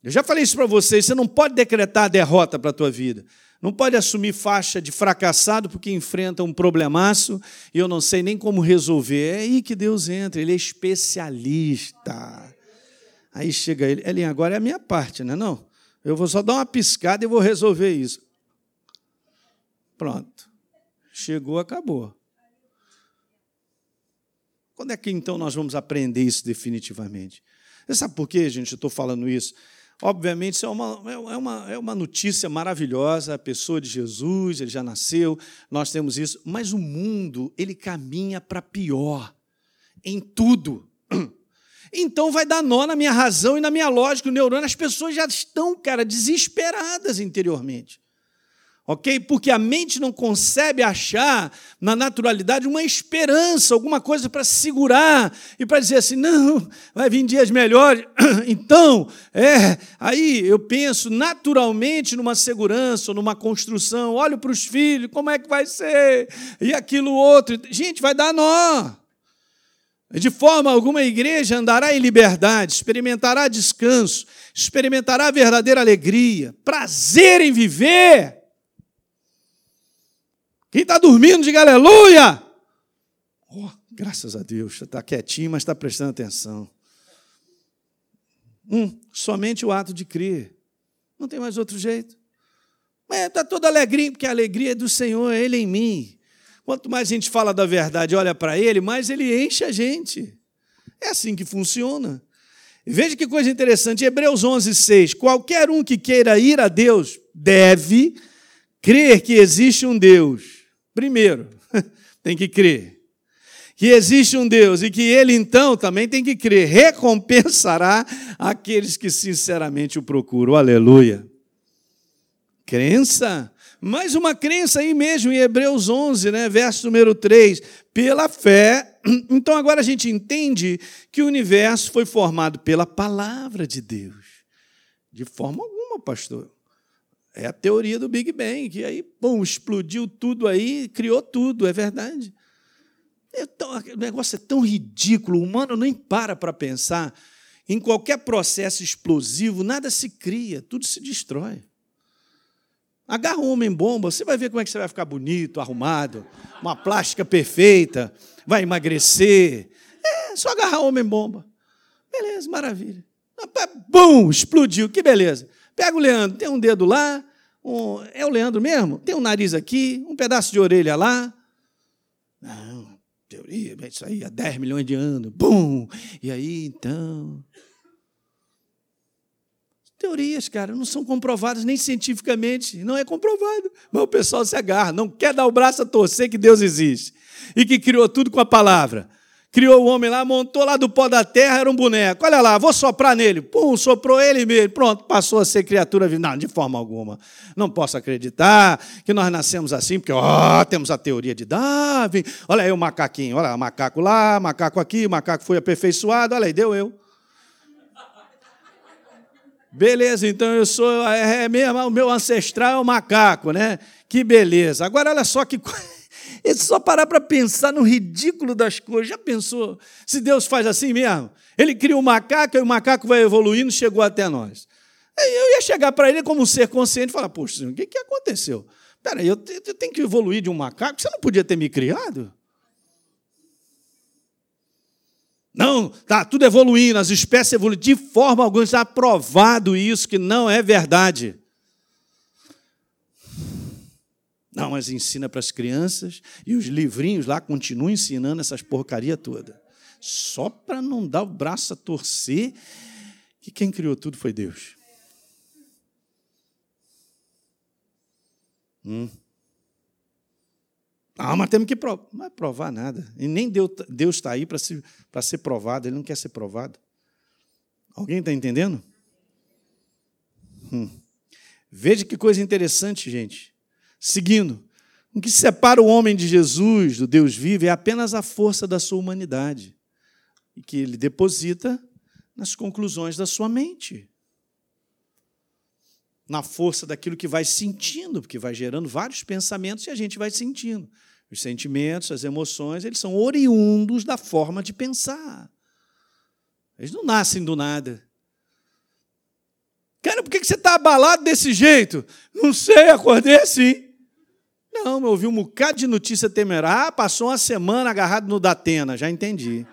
Eu já falei isso para vocês, você não pode decretar derrota para a tua vida. Não pode assumir faixa de fracassado porque enfrenta um problemaço e eu não sei nem como resolver. É aí que Deus entra, Ele é especialista. Aí chega ele, Elinho, agora é a minha parte, não é não? Eu vou só dar uma piscada e vou resolver isso. Pronto. Chegou, acabou. Quando é que então nós vamos aprender isso definitivamente? Você sabe por quê, gente? Eu estou falando isso. Obviamente, isso é uma, é, uma, é uma notícia maravilhosa, a pessoa de Jesus, ele já nasceu, nós temos isso, mas o mundo, ele caminha para pior em tudo. [CLEARS THROAT] Então vai dar nó na minha razão e na minha lógica, o neurônio. As pessoas já estão, cara, desesperadas interiormente. Ok? Porque a mente não concebe achar na naturalidade uma esperança, alguma coisa para segurar e para dizer assim: não, vai vir dias melhores. [CLEARS THROAT] Então, é, aí eu penso naturalmente numa segurança, numa construção. Olho para os filhos, como é que vai ser? E aquilo outro. Gente, vai dar nó. De forma alguma a igreja andará em liberdade, experimentará descanso, experimentará verdadeira alegria, prazer em viver. Quem está dormindo, diga aleluia. Oh, graças a Deus, está quietinho, mas está prestando atenção. Um, somente o ato de crer. Não tem mais outro jeito. Está todo alegrinho, porque a alegria é do Senhor, é Ele em mim. Quanto mais a gente fala da verdade, olha para Ele, mais Ele enche a gente. É assim que funciona. Veja que coisa interessante, Hebreus 11, 6. Qualquer um que queira ir a Deus deve crer que existe um Deus. Primeiro, [LAUGHS] tem que crer que existe um Deus e que Ele então também tem que crer, recompensará aqueles que sinceramente o procuram. Aleluia. Crença mais uma crença aí mesmo em Hebreus 11, né, verso número 3, pela fé. [CLEARS THROAT] Então agora a gente entende que o universo foi formado pela palavra de Deus. De forma alguma, pastor. É a teoria do Big Bang, que aí, bom, explodiu tudo aí, criou tudo, é verdade. É tão, o negócio é tão ridículo, o humano nem para para pensar. Em qualquer processo explosivo, nada se cria, tudo se destrói. Agarra um homem-bomba, você vai ver como é que você vai ficar bonito, arrumado, uma plástica perfeita, vai emagrecer. É, só agarrar homem-bomba. Beleza, maravilha. Bum, explodiu, que beleza. Pega o Leandro, tem um dedo lá, um, é o Leandro mesmo? Tem um nariz aqui, um pedaço de orelha lá. Não, teoria, isso aí há 10 milhões de anos. Bum! E aí, então, Teorias, cara, não são comprovadas nem cientificamente, não é comprovado. Mas o pessoal se agarra, não quer dar o braço a torcer que Deus existe e que criou tudo com a palavra. Criou o homem lá, montou lá do pó da terra, era um boneco. Olha lá, vou soprar nele. Pum, soprou ele mesmo. Pronto, passou a ser criatura viva. Não, de forma alguma. Não posso acreditar que nós nascemos assim, porque ó, temos a teoria de Darwin. Olha aí o macaquinho, olha, macaco lá, macaco aqui, macaco foi aperfeiçoado. Olha aí, deu eu. Beleza, então eu sou, é, é mesmo, o meu ancestral é o macaco, né? Que beleza. Agora, olha só que. [LAUGHS] É só parar para pensar no ridículo das coisas. Já pensou? Se Deus faz assim mesmo? Ele cria um macaco e o macaco vai evoluindo, chegou até nós. Eu ia chegar para ele como um ser consciente e falar: Poxa, o que, que aconteceu? Peraí, eu tenho que evoluir de um macaco? Você não podia ter me criado? Não, está tudo evoluindo, as espécies evoluindo. De forma alguma está provado isso, que não é verdade. Não, mas ensina para as crianças e os livrinhos lá continuam ensinando essas porcaria toda. Só para não dar o braço a torcer que quem criou tudo foi Deus. Hum. Ah, mas temos que provar. Não vai provar nada. E nem Deus está aí para ser, ser provado, ele não quer ser provado. Alguém está entendendo? Hum. Veja que coisa interessante, gente. Seguindo, o que separa o homem de Jesus, do Deus vivo, é apenas a força da sua humanidade, e que ele deposita nas conclusões da sua mente. Na força daquilo que vai sentindo, porque vai gerando vários pensamentos e a gente vai sentindo. Os sentimentos, as emoções, eles são oriundos da forma de pensar. Eles não nascem do nada. Cara, por que você está abalado desse jeito? Não sei, acordei assim. Não, eu ouvi um bocado de notícia temerária. Ah, passou uma semana agarrado no Datena, já entendi.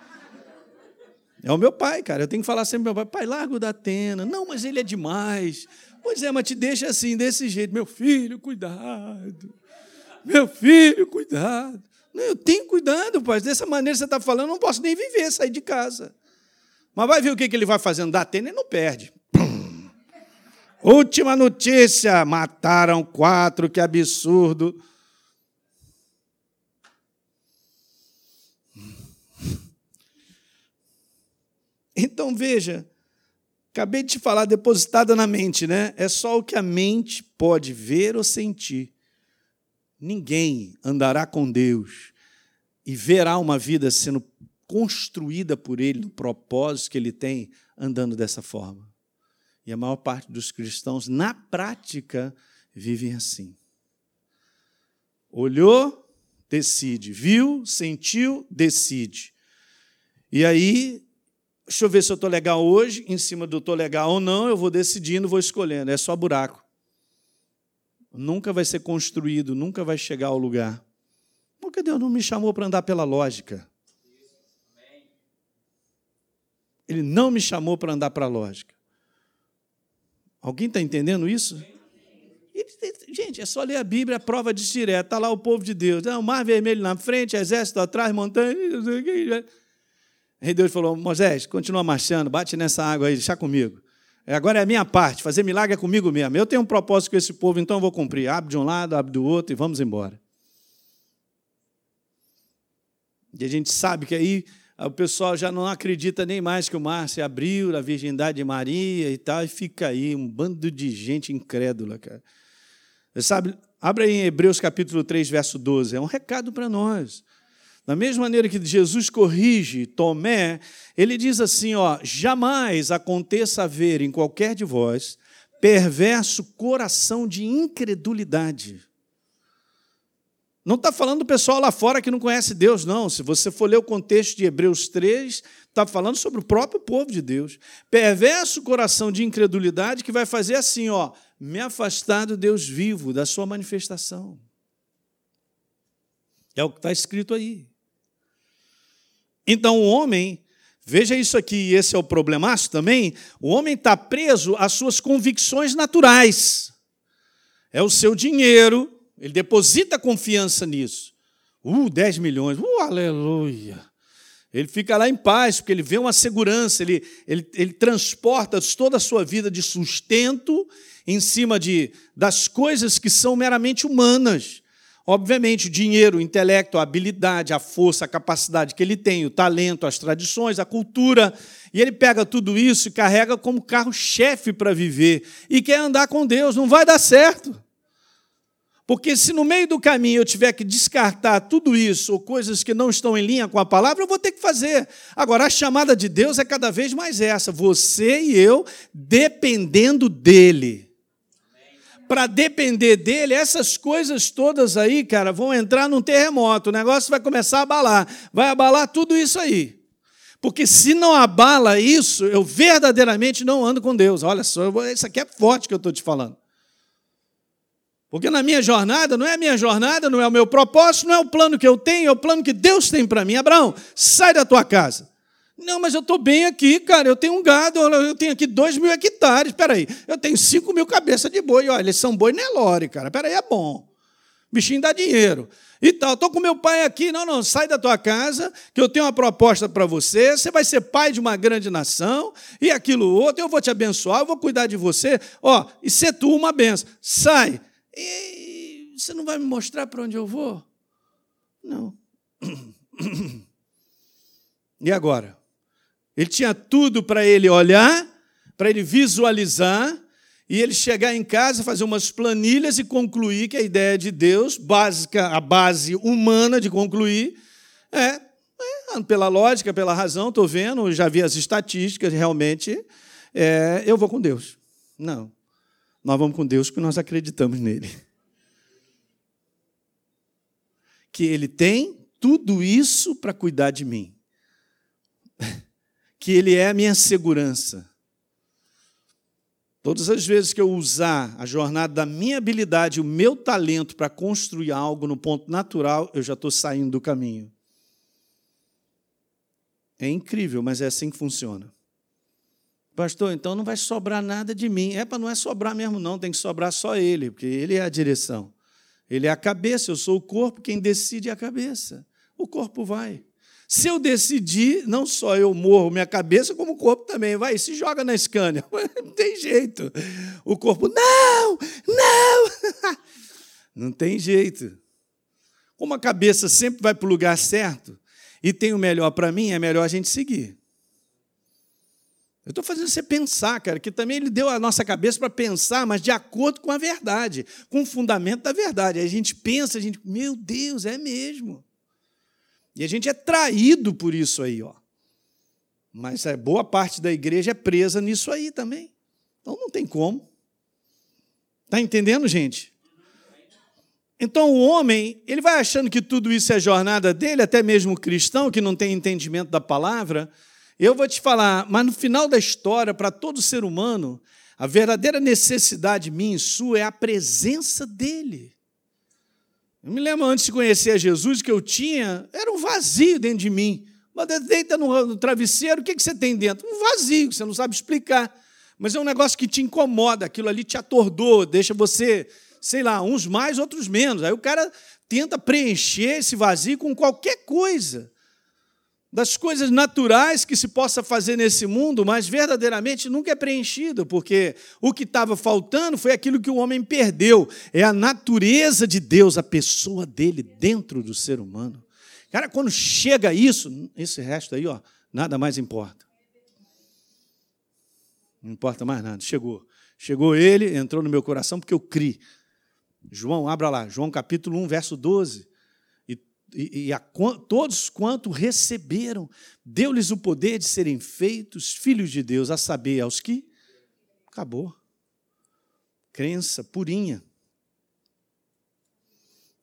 É o meu pai, cara. Eu tenho que falar sempre meu pai, pai, larga o Datena. Não, mas ele é demais. Pois é, mas te deixa assim, desse jeito. Meu filho, cuidado. Meu filho, cuidado. Eu tenho cuidado, pai. Dessa maneira que você está falando, eu não posso nem viver, sair de casa. Mas vai ver o que ele vai fazendo. Dá tênis e não perde. Última notícia: mataram quatro, que absurdo. Então veja, acabei de te falar, depositada na mente, né? É só o que a mente pode ver ou sentir. Ninguém andará com Deus e verá uma vida sendo construída por Ele, no propósito que Ele tem, andando dessa forma. E a maior parte dos cristãos, na prática, vivem assim. Olhou, decide. Viu, sentiu, decide. E aí, deixa eu ver se eu estou legal hoje, em cima do estou legal ou não, eu vou decidindo, vou escolhendo. É só buraco. Nunca vai ser construído, nunca vai chegar ao lugar. Porque Deus não me chamou para andar pela lógica. Ele não me chamou para andar para a lógica. Alguém está entendendo isso? gente, é só ler a Bíblia, a prova diz direto. Está lá o povo de Deus. o mar vermelho na frente, exército atrás, montanha. Aí Deus falou: Moisés, continua marchando, bate nessa água aí, deixa comigo. É, agora é a minha parte, fazer milagre é comigo mesmo. Eu tenho um propósito com esse povo, então eu vou cumprir. Abre de um lado, abre do outro e vamos embora. E a gente sabe que aí o pessoal já não acredita nem mais que o mar se abriu, a virgindade de Maria e tal, e fica aí um bando de gente incrédula, cara. Você sabe, abre aí em Hebreus capítulo 3, verso 12, é um recado para nós. Da mesma maneira que Jesus corrige Tomé, ele diz assim, ó, jamais aconteça haver em qualquer de vós perverso coração de incredulidade não está falando do pessoal lá fora que não conhece Deus, não. Se você for ler o contexto de Hebreus 3, está falando sobre o próprio povo de Deus. Perverso coração de incredulidade que vai fazer assim, ó, me afastar do Deus vivo, da sua manifestação. É o que está escrito aí. Então o homem, veja isso aqui, esse é o problemaço também, o homem está preso às suas convicções naturais. É o seu dinheiro, ele deposita confiança nisso. Uh, 10 milhões, uh, aleluia. Ele fica lá em paz, porque ele vê uma segurança, ele, ele, ele transporta toda a sua vida de sustento em cima de, das coisas que são meramente humanas. Obviamente, o dinheiro, o intelecto, a habilidade, a força, a capacidade que ele tem, o talento, as tradições, a cultura, e ele pega tudo isso e carrega como carro-chefe para viver e quer andar com Deus, não vai dar certo. Porque se no meio do caminho eu tiver que descartar tudo isso, ou coisas que não estão em linha com a palavra, eu vou ter que fazer. Agora, a chamada de Deus é cada vez mais essa: você e eu dependendo dEle. Para depender dele, essas coisas todas aí, cara, vão entrar num terremoto, o negócio vai começar a abalar, vai abalar tudo isso aí. Porque se não abala isso, eu verdadeiramente não ando com Deus. Olha só, isso aqui é forte que eu estou te falando. Porque na minha jornada, não é a minha jornada, não é o meu propósito, não é o plano que eu tenho, é o plano que Deus tem para mim. Abraão, sai da tua casa. Não, mas eu estou bem aqui, cara. Eu tenho um gado, eu tenho aqui dois mil hectares. Espera aí, eu tenho cinco mil cabeças de boi. Olha, eles são boi Nelore, cara. Espera aí, é bom. Bichinho dá dinheiro. E tal, estou com meu pai aqui. Não, não, sai da tua casa, que eu tenho uma proposta para você. Você vai ser pai de uma grande nação e aquilo outro. Eu vou te abençoar, eu vou cuidar de você. Ó, e ser tu uma benção. Sai. E você não vai me mostrar para onde eu vou? Não. [COUGHS] E agora? Ele tinha tudo para ele olhar, para ele visualizar, e ele chegar em casa, fazer umas planilhas e concluir que a ideia de Deus, básica, a base humana de concluir, é, é pela lógica, pela razão, estou vendo, já vi as estatísticas, realmente, é, eu vou com Deus. Não. Nós vamos com Deus porque nós acreditamos nele. Que ele tem tudo isso para cuidar de mim. [LAUGHS] Que ele é a minha segurança. Todas as vezes que eu usar a jornada da minha habilidade, o meu talento para construir algo no ponto natural, eu já estou saindo do caminho. É incrível, mas é assim que funciona. Pastor, então não vai sobrar nada de mim. É para não é sobrar mesmo, não, tem que sobrar só ele, porque ele é a direção. Ele é a cabeça, eu sou o corpo, quem decide é a cabeça. O corpo vai. Se eu decidir, não só eu morro minha cabeça, como o corpo também. Vai, se joga na escânia. [LAUGHS] Não tem jeito. O corpo, não, não. [LAUGHS] Não tem jeito. Como a cabeça sempre vai para o lugar certo e tem o melhor para mim, é melhor a gente seguir. Eu estou fazendo você pensar, cara, que também ele deu a nossa cabeça para pensar, mas de acordo com a verdade, com o fundamento da verdade. Aí a gente pensa, a gente, meu Deus, é mesmo. E a gente é traído por isso aí, ó. Mas a boa parte da igreja é presa nisso aí também. Então não tem como. Está entendendo, gente? Então o homem, ele vai achando que tudo isso é jornada dele, até mesmo o cristão que não tem entendimento da palavra. Eu vou te falar, mas no final da história, para todo ser humano, a verdadeira necessidade minha e sua é a presença dele. Eu me lembro antes de conhecer Jesus que eu tinha, era um vazio dentro de mim. Mas deita no travesseiro, o que você tem dentro? Um vazio, você não sabe explicar. Mas é um negócio que te incomoda, aquilo ali te atordou, deixa você sei lá, uns mais, outros menos. Aí o cara tenta preencher esse vazio com qualquer coisa. Das coisas naturais que se possa fazer nesse mundo, mas verdadeiramente nunca é preenchido, porque o que estava faltando foi aquilo que o homem perdeu. É a natureza de Deus, a pessoa dele dentro do ser humano. Cara, quando chega isso, esse resto aí, ó, nada mais importa. Não importa mais nada. Chegou. Chegou ele, entrou no meu coração, porque eu criei. João, abra lá, João capítulo 1, verso 12. E, e, a, todos quanto receberam, deu-lhes o poder de serem feitos filhos de Deus, a saber, aos que? Acabou. Crença purinha.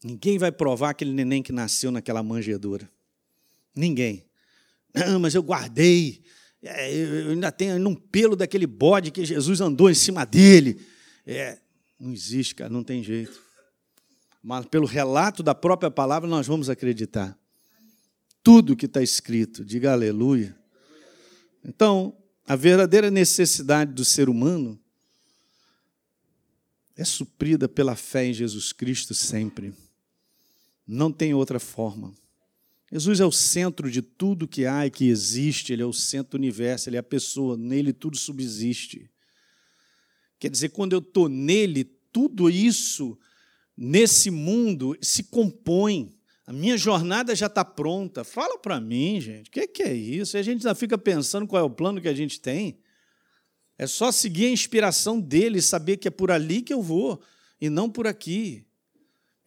Ninguém vai provar aquele neném que nasceu naquela manjedoura. Ninguém. Ah, mas eu guardei. É, eu ainda tenho um pelo daquele bode que Jesus andou em cima dele. É, não existe, cara, não tem jeito. Mas pelo relato da própria palavra, nós vamos acreditar. Tudo que está escrito, diga aleluia. Então, a verdadeira necessidade do ser humano é suprida pela fé em Jesus Cristo sempre. Não tem outra forma. Jesus é o centro de tudo que há e que existe, ele é o centro do universo, ele é a pessoa, nele tudo subsiste. Quer dizer, quando eu estou nele, tudo isso nesse mundo se compõe. A minha jornada já está pronta. Fala para mim, gente, o que, que, é isso? E a gente já fica pensando qual é o plano que a gente tem. É só seguir a inspiração dele saber que é por ali que eu vou e não por aqui.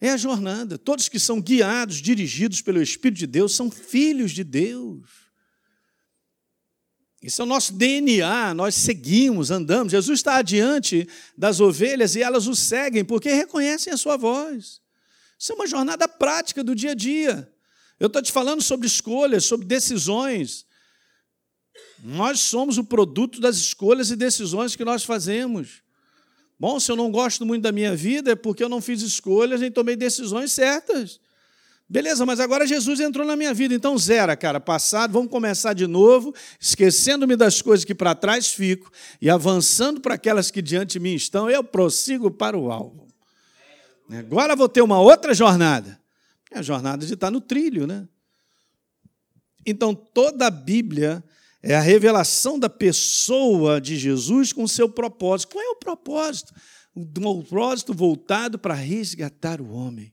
É a jornada. Todos que são guiados, dirigidos pelo Espírito de Deus, são filhos de Deus. Isso é o nosso DNA, nós seguimos, andamos. Jesus está adiante das ovelhas e elas o seguem porque reconhecem a sua voz. Isso é uma jornada prática do dia a dia. Eu estou te falando sobre escolhas, sobre decisões. Nós somos o produto das escolhas e decisões que nós fazemos. Bom, se eu não gosto muito da minha vida é porque eu não fiz escolhas e tomei decisões certas. Beleza, mas agora Jesus entrou na minha vida, então zera, cara, passado, vamos começar de novo, esquecendo-me das coisas que para trás fico e avançando para aquelas que diante de mim estão, eu prossigo para o alvo. Agora vou ter uma outra jornada, é a jornada de estar no trilho, né? Então toda a Bíblia é a revelação da pessoa de Jesus com seu propósito. Qual é o propósito? Um propósito voltado para resgatar o homem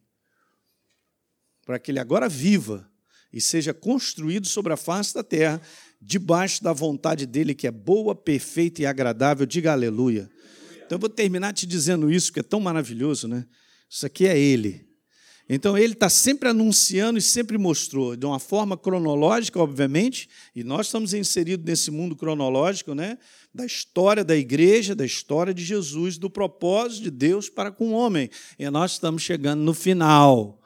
para que ele agora viva e seja construído sobre a face da terra, debaixo da vontade dele, que é boa, perfeita e agradável. Diga aleluia. Então eu vou terminar te dizendo isso, que é tão maravilhoso, né? Isso aqui é ele. Então ele está sempre anunciando e sempre mostrou, de uma forma cronológica, obviamente, e nós estamos inseridos nesse mundo cronológico, né? Da história da igreja, da história de Jesus, do propósito de Deus para com o homem. E nós estamos chegando no final.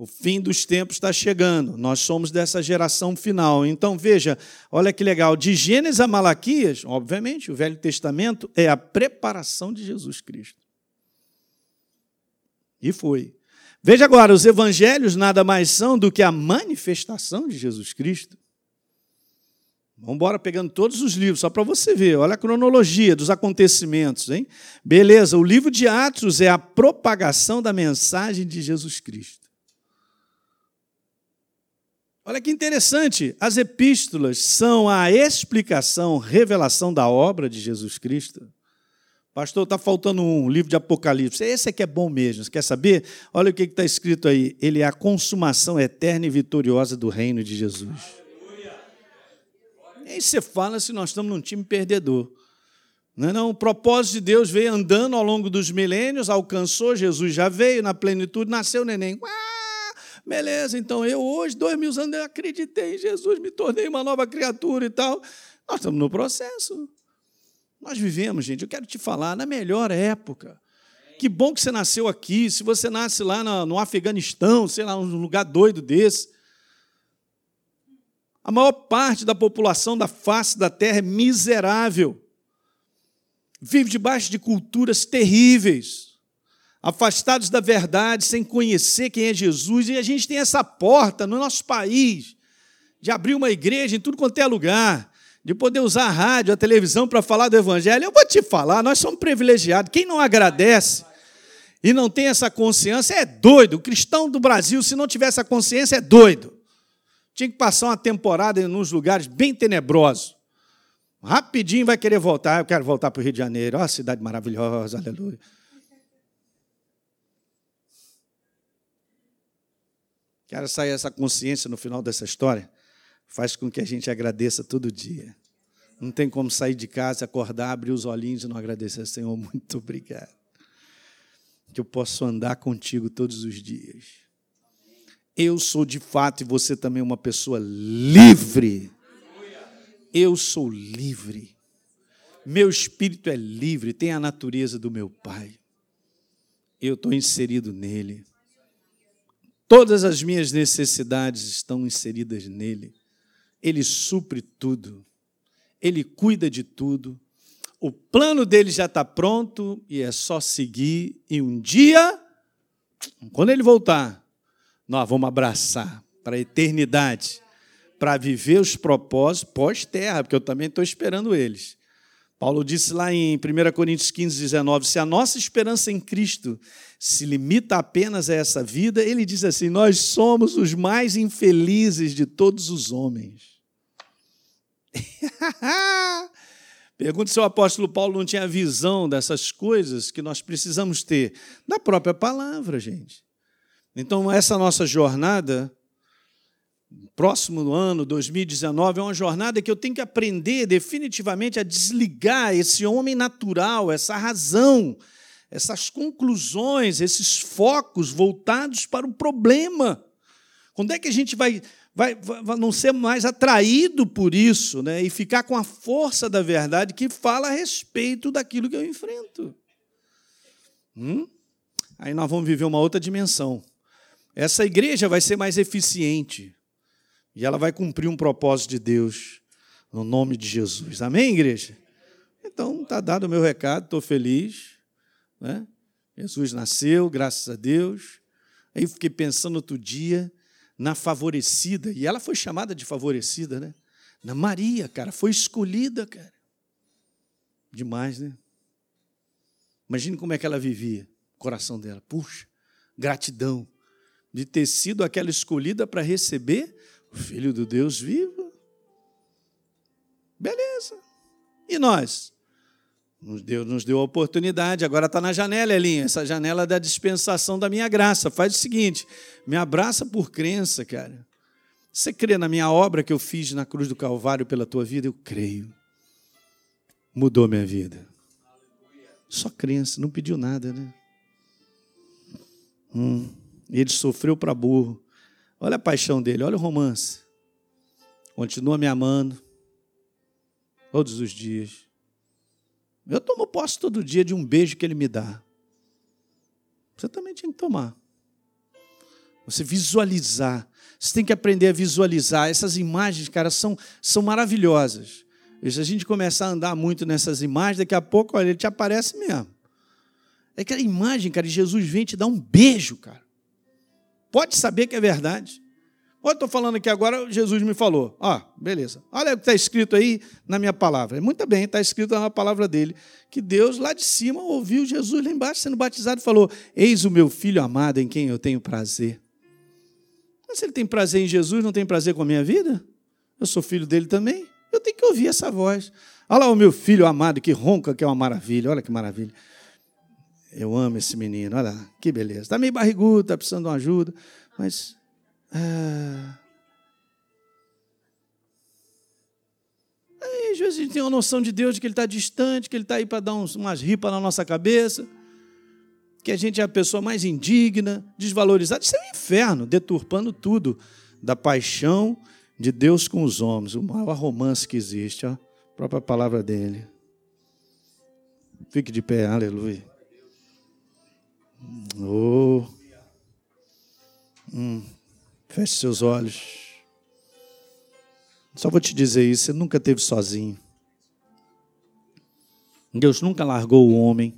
O fim dos tempos está chegando. Nós somos dessa geração final. Então, veja, olha que legal. De Gênesis a Malaquias, obviamente, o Velho Testamento é a preparação de Jesus Cristo. E foi. Veja agora, os evangelhos nada mais são do que a manifestação de Jesus Cristo. Vamos embora pegando todos os livros, só para você ver. Olha a cronologia dos acontecimentos, hein? Beleza, o livro de Atos é a propagação da mensagem de Jesus Cristo. Olha que interessante, as epístolas são a explicação, revelação da obra de Jesus Cristo. Pastor, está faltando um livro de Apocalipse. Esse é que é bom mesmo. Você quer saber? Olha o que está escrito aí. Ele é a consumação eterna e vitoriosa do reino de Jesus. Aí você fala se nós estamos num time perdedor. Não, é não, o propósito de Deus veio andando ao longo dos milênios, alcançou, Jesus já veio na plenitude, nasceu o neném. Uau! Beleza, então eu hoje, dois mil anos, eu acreditei em Jesus, me tornei uma nova criatura e tal. Nós estamos no processo. Nós vivemos, gente, eu quero te falar, na melhor época. Que bom que você nasceu aqui. Se você nasce lá no, Afeganistão, sei lá, um lugar doido desse. A maior parte da população da face da terra é miserável. Vive debaixo de culturas terríveis, afastados da verdade, sem conhecer quem é Jesus. E a gente tem essa porta no nosso país de abrir uma igreja em tudo quanto é lugar, de poder usar a rádio, a televisão para falar do Evangelho. Eu vou te falar, nós somos privilegiados. Quem não agradece e não tem essa consciência é doido. O cristão do Brasil, se não tiver essa consciência, é doido. Tinha que passar uma temporada em uns lugares bem tenebrosos. Rapidinho vai querer voltar. Eu quero voltar para o Rio de Janeiro. Ó, oh, cidade maravilhosa, aleluia. Quero sair essa consciência no final dessa história faz com que a gente agradeça todo dia. Não tem como sair de casa, acordar, abrir os olhinhos e não agradecer, Senhor, [LAUGHS] muito obrigado. Que eu posso andar contigo todos os dias. Eu sou de fato e você também uma pessoa livre. Eu sou livre. Meu espírito é livre, tem a natureza do meu Pai. Eu estou inserido nele. Todas as minhas necessidades estão inseridas nele. Ele supre tudo, ele cuida de tudo. O plano dele já está pronto e é só seguir. E um dia, quando ele voltar, nós vamos abraçar para a eternidade, para viver os propósitos pós-terra, porque eu também estou esperando eles. Paulo disse lá em 1 Coríntios 15, 19: se a nossa esperança em Cristo se limita apenas a essa vida, ele diz assim: nós somos os mais infelizes de todos os homens. [LAUGHS] Pergunta se o apóstolo Paulo não tinha visão dessas coisas que nós precisamos ter da própria palavra, gente. Então, essa nossa jornada, próximo ano, 2019, é uma jornada que eu tenho que aprender definitivamente a desligar esse homem natural, essa razão, essas conclusões, esses focos voltados para o problema. Quando é que a gente vai vai, vai não ser mais atraído por isso né? e ficar com a força da verdade que fala a respeito daquilo que eu enfrento. Hum? Aí nós vamos viver uma outra dimensão. Essa igreja vai ser mais eficiente e ela vai cumprir um propósito de Deus no nome de Jesus. Amém, igreja? Então, está dado o meu recado, estou feliz. Né? Jesus nasceu, graças a Deus. Aí fiquei pensando outro dia, na favorecida, e ela foi chamada de favorecida, né? Na Maria, cara, foi escolhida, cara. Demais, né? Imagine como é que ela vivia, o coração dela. Puxa, gratidão de ter sido aquela escolhida para receber o Filho do Deus vivo. Beleza. E nós? Nos deu, nos deu a oportunidade, agora está na janela, Elinha, essa janela da dispensação da minha graça. Faz o seguinte: me abraça por crença, cara. Você crê na minha obra que eu fiz na cruz do Calvário pela tua vida? Eu creio. Mudou minha vida. Só crença, não pediu nada, né? Hum, ele sofreu para burro. Olha a paixão dele, olha o romance. Continua me amando todos os dias eu tomo posse todo dia de um beijo que ele me dá. Você também tinha que tomar. Você visualizar. Você tem que aprender a visualizar. Essas imagens, cara, são, são maravilhosas. E se a gente começar a andar muito nessas imagens, daqui a pouco, olha, ele te aparece mesmo. É aquela imagem, cara, de Jesus vem te dar um beijo, cara. Pode saber que é verdade. Olha, estou falando aqui agora, Jesus me falou. Ó, beleza. Olha o que está escrito aí na minha palavra. Muito bem, está escrito na palavra dele. Que Deus lá de cima ouviu Jesus lá embaixo sendo batizado e falou: Eis o meu filho amado em quem eu tenho prazer. Mas se ele tem prazer em Jesus, não tem prazer com a minha vida? Eu sou filho dele também. Eu tenho que ouvir essa voz. Olha lá o meu filho amado que ronca, que é uma maravilha. Olha que maravilha. Eu amo esse menino. Olha lá, que beleza. Está meio barrigudo, está precisando de uma ajuda, mas ah. Aí, às vezes a gente tem uma noção de Deus de que Ele está distante, que Ele está aí para dar uns, umas ripas na nossa cabeça, que a gente é a pessoa mais indigna, desvalorizada. Isso é um inferno, deturpando tudo da paixão de Deus com os homens, o maior romance que existe, ó, a própria palavra dele. Fique de pé, aleluia. Oh. Hum. Feche seus olhos. Só vou te dizer isso: você nunca esteve sozinho. Deus nunca largou o homem.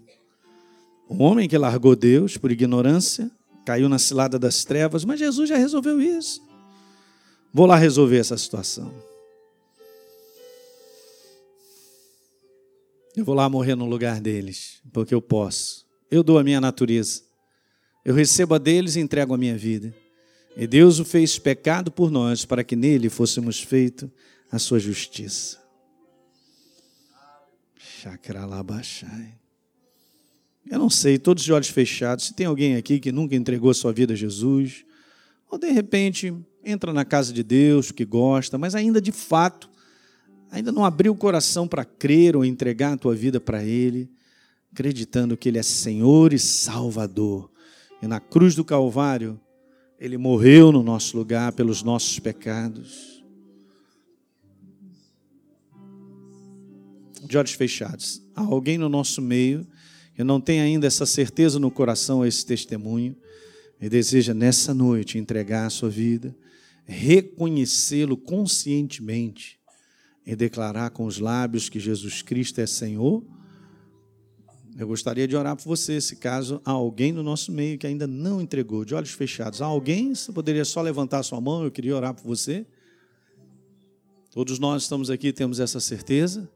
O homem que largou Deus por ignorância, caiu na cilada das trevas, mas Jesus já resolveu isso. Vou lá resolver essa situação. Eu vou lá morrer no lugar deles, porque eu posso. Eu dou a minha natureza. Eu recebo a deles e entrego a minha vida. E Deus o fez pecado por nós, para que nele fôssemos feito a sua justiça. Chacralabachai. Eu não sei, todos de olhos fechados, se tem alguém aqui que nunca entregou sua vida a Jesus, ou de repente entra na casa de Deus, que gosta, mas ainda de fato, ainda não abriu o coração para crer ou entregar a tua vida para Ele, acreditando que Ele é Senhor e Salvador. E na cruz do Calvário, Ele morreu no nosso lugar pelos nossos pecados. De olhos fechados, há alguém no nosso meio que não tem ainda essa certeza no coração, esse testemunho, e deseja nessa noite entregar a sua vida, reconhecê-lo conscientemente e declarar com os lábios que Jesus Cristo é Senhor, eu gostaria de orar por você, se caso há alguém no nosso meio que ainda não entregou, de olhos fechados. Há alguém? Você poderia só levantar sua mão, eu queria orar por você. Todos nós estamos aqui, temos essa certeza.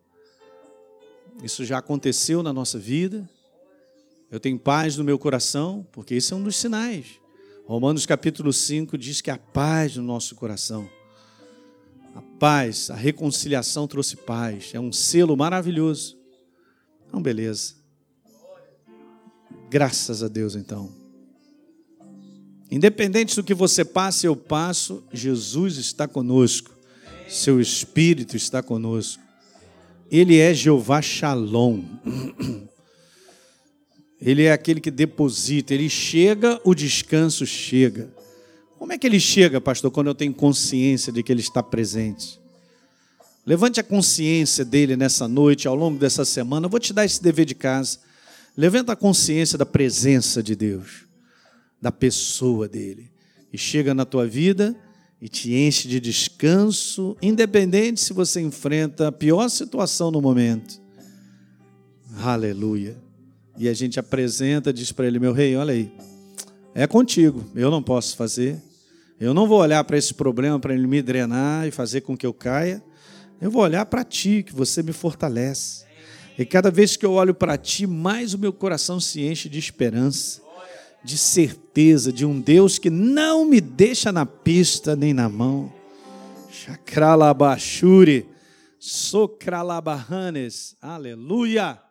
Isso já aconteceu na nossa vida. Eu tenho paz no meu coração, porque isso é um dos sinais. Romanos capítulo 5 diz que a paz no nosso coração. A paz, a reconciliação trouxe paz. É um selo maravilhoso. Então, beleza. Graças a Deus, então. Independente do que você passe, eu passo, Jesus está conosco. Seu Espírito está conosco. Ele é Jeová Shalom. [CLEARS THROAT] Ele é aquele que deposita, ele chega, o descanso chega. Como é que ele chega, pastor, quando eu tenho consciência de que ele está presente? Levante a consciência dele nessa noite, ao longo dessa semana. Eu vou te dar esse dever de casa. Levanta a consciência da presença de Deus, da pessoa dele. E chega na tua vida e te enche de descanso, independente se você enfrenta a pior situação no momento. Aleluia e a gente apresenta, diz para ele: Meu rei, olha aí, é contigo, eu não posso fazer. Eu não vou olhar para esse problema para ele me drenar e fazer com que eu caia. Eu vou olhar para ti, que você me fortalece. E cada vez que eu olho para ti, mais o meu coração se enche de esperança, de certeza de um Deus que não me deixa na pista nem na mão. Chakralabashuri, Sokralabahanes, aleluia.